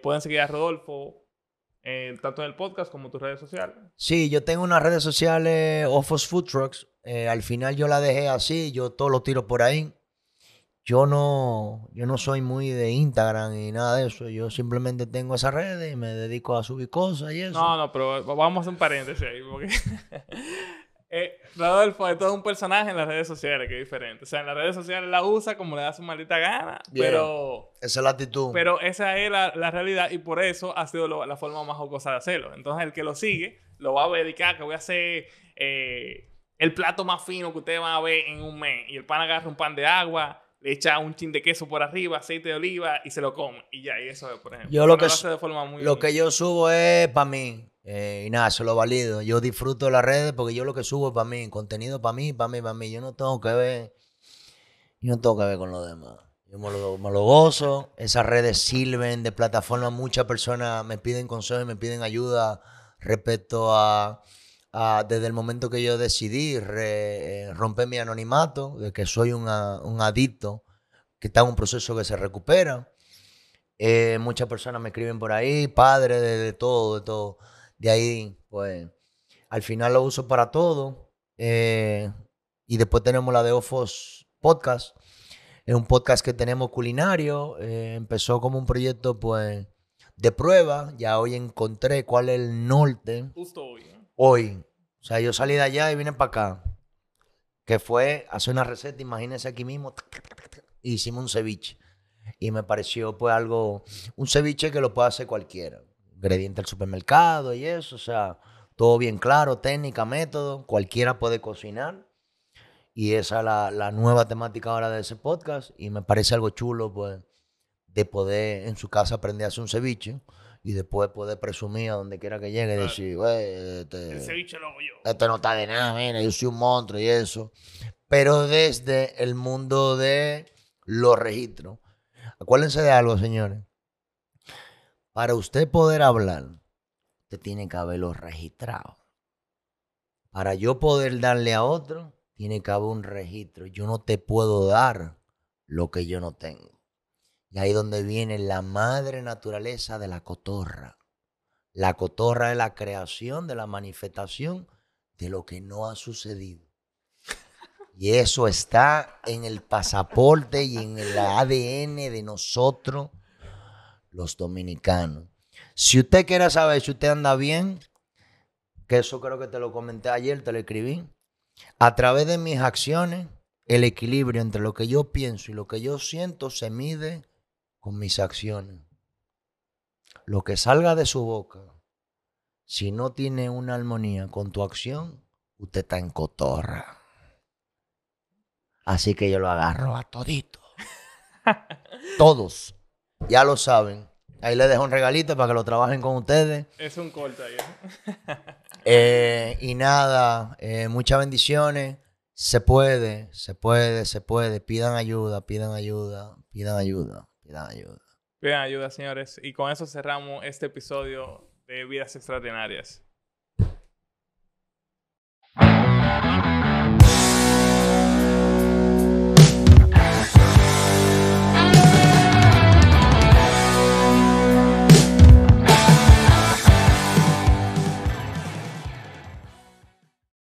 pueden seguir a Rodolfo eh, tanto en el podcast como en tus redes sociales. Sí, yo tengo unas redes sociales, Offos Food Trucks. Eh, al final yo la dejé así, yo todo lo tiro por ahí. Yo no, yo no soy muy de Instagram ni nada de eso. Yo simplemente tengo esas redes y me dedico a subir cosas y eso. No, no, pero vamos a hacer un paréntesis ahí. Eh, Rodolfo es todo un personaje en las redes sociales que es diferente. O sea, en las redes sociales la usa como le da su maldita gana, Bien. pero, Esa es la actitud. pero esa es la, la realidad y por eso ha sido lo- la forma más jocosa de hacerlo. Entonces, el que lo sigue lo va a dedicar que voy a hacer eh, el plato más fino que ustedes van a ver en un mes. Y el pan agarra un pan de agua, le echa un chin de queso por arriba, aceite de oliva y se lo come. Y ya, y eso es, por ejemplo. Yo lo que hace s- de forma muy Lo que yo subo es para mí. Eh, y nada, eso lo valido. Yo disfruto las redes porque yo lo que subo es para mí. Contenido para mí, para mí, para mí. Yo no tengo que ver. Yo no tengo que ver con lo demás. Yo me lo, gozo. Esas redes sirven de plataforma. Muchas personas me piden consejos, me piden ayuda respecto a, desde el momento que yo decidí eh, romper mi anonimato, de que soy un a- un adicto que está en un proceso que se recupera. Eh, muchas personas me escriben por ahí, padres de, de todo, de todo. De ahí, pues, al final lo uso para todo. Eh, y después tenemos la de Ofos Podcast. Es un podcast que tenemos culinario. eh, empezó como un proyecto, pues, de prueba. Ya hoy encontré cuál es el norte. Justo hoy. ¿no? Hoy. O sea, yo salí de allá y vine para acá. Que fue hacer una receta, imagínense aquí mismo. y hicimos un ceviche. Y me pareció pues algo, un ceviche que lo puede hacer cualquiera. Ingrediente del supermercado y eso, o sea, todo bien claro, técnica, método, cualquiera puede cocinar. Y esa es la, la nueva temática ahora de ese podcast. Y me parece algo chulo, pues, de poder en su casa aprender a hacer un ceviche y después poder presumir a donde quiera que llegue y Claro. decir, güey, este, El ceviche lo hago yo. esto no está de nada, mira, yo soy un monstruo y eso. Pero desde el mundo de los registros. Acuérdense de algo, señores. Para usted poder hablar, usted tiene que haberlo registrado. Para yo poder darle a otro, tiene que haber un registro. Yo no te puedo dar lo que yo no tengo. Y ahí donde viene la madre naturaleza de la cotorra. La cotorra es la creación de la manifestación de lo que no ha sucedido. Y eso está en el pasaporte y en el ADN de nosotros, los dominicanos. Si usted quiere saber si usted anda bien, que eso creo que te lo comenté ayer, te lo escribí, a través de mis acciones, el equilibrio entre lo que yo pienso y lo que yo siento se mide con mis acciones. Lo que salga de su boca, si no tiene una armonía con tu acción, usted está en cotorra. Así que yo lo agarro a todito. Todos. Ya lo saben. Ahí les dejo un regalito para que lo trabajen con ustedes. Es un corte ahí. ¿eh? Eh, y nada, eh, muchas bendiciones. Se puede, se puede, se puede. Pidan ayuda, pidan ayuda, pidan ayuda, pidan ayuda. Pidan ayuda, señores. Y con eso cerramos este episodio de Vidas Extraordinarias.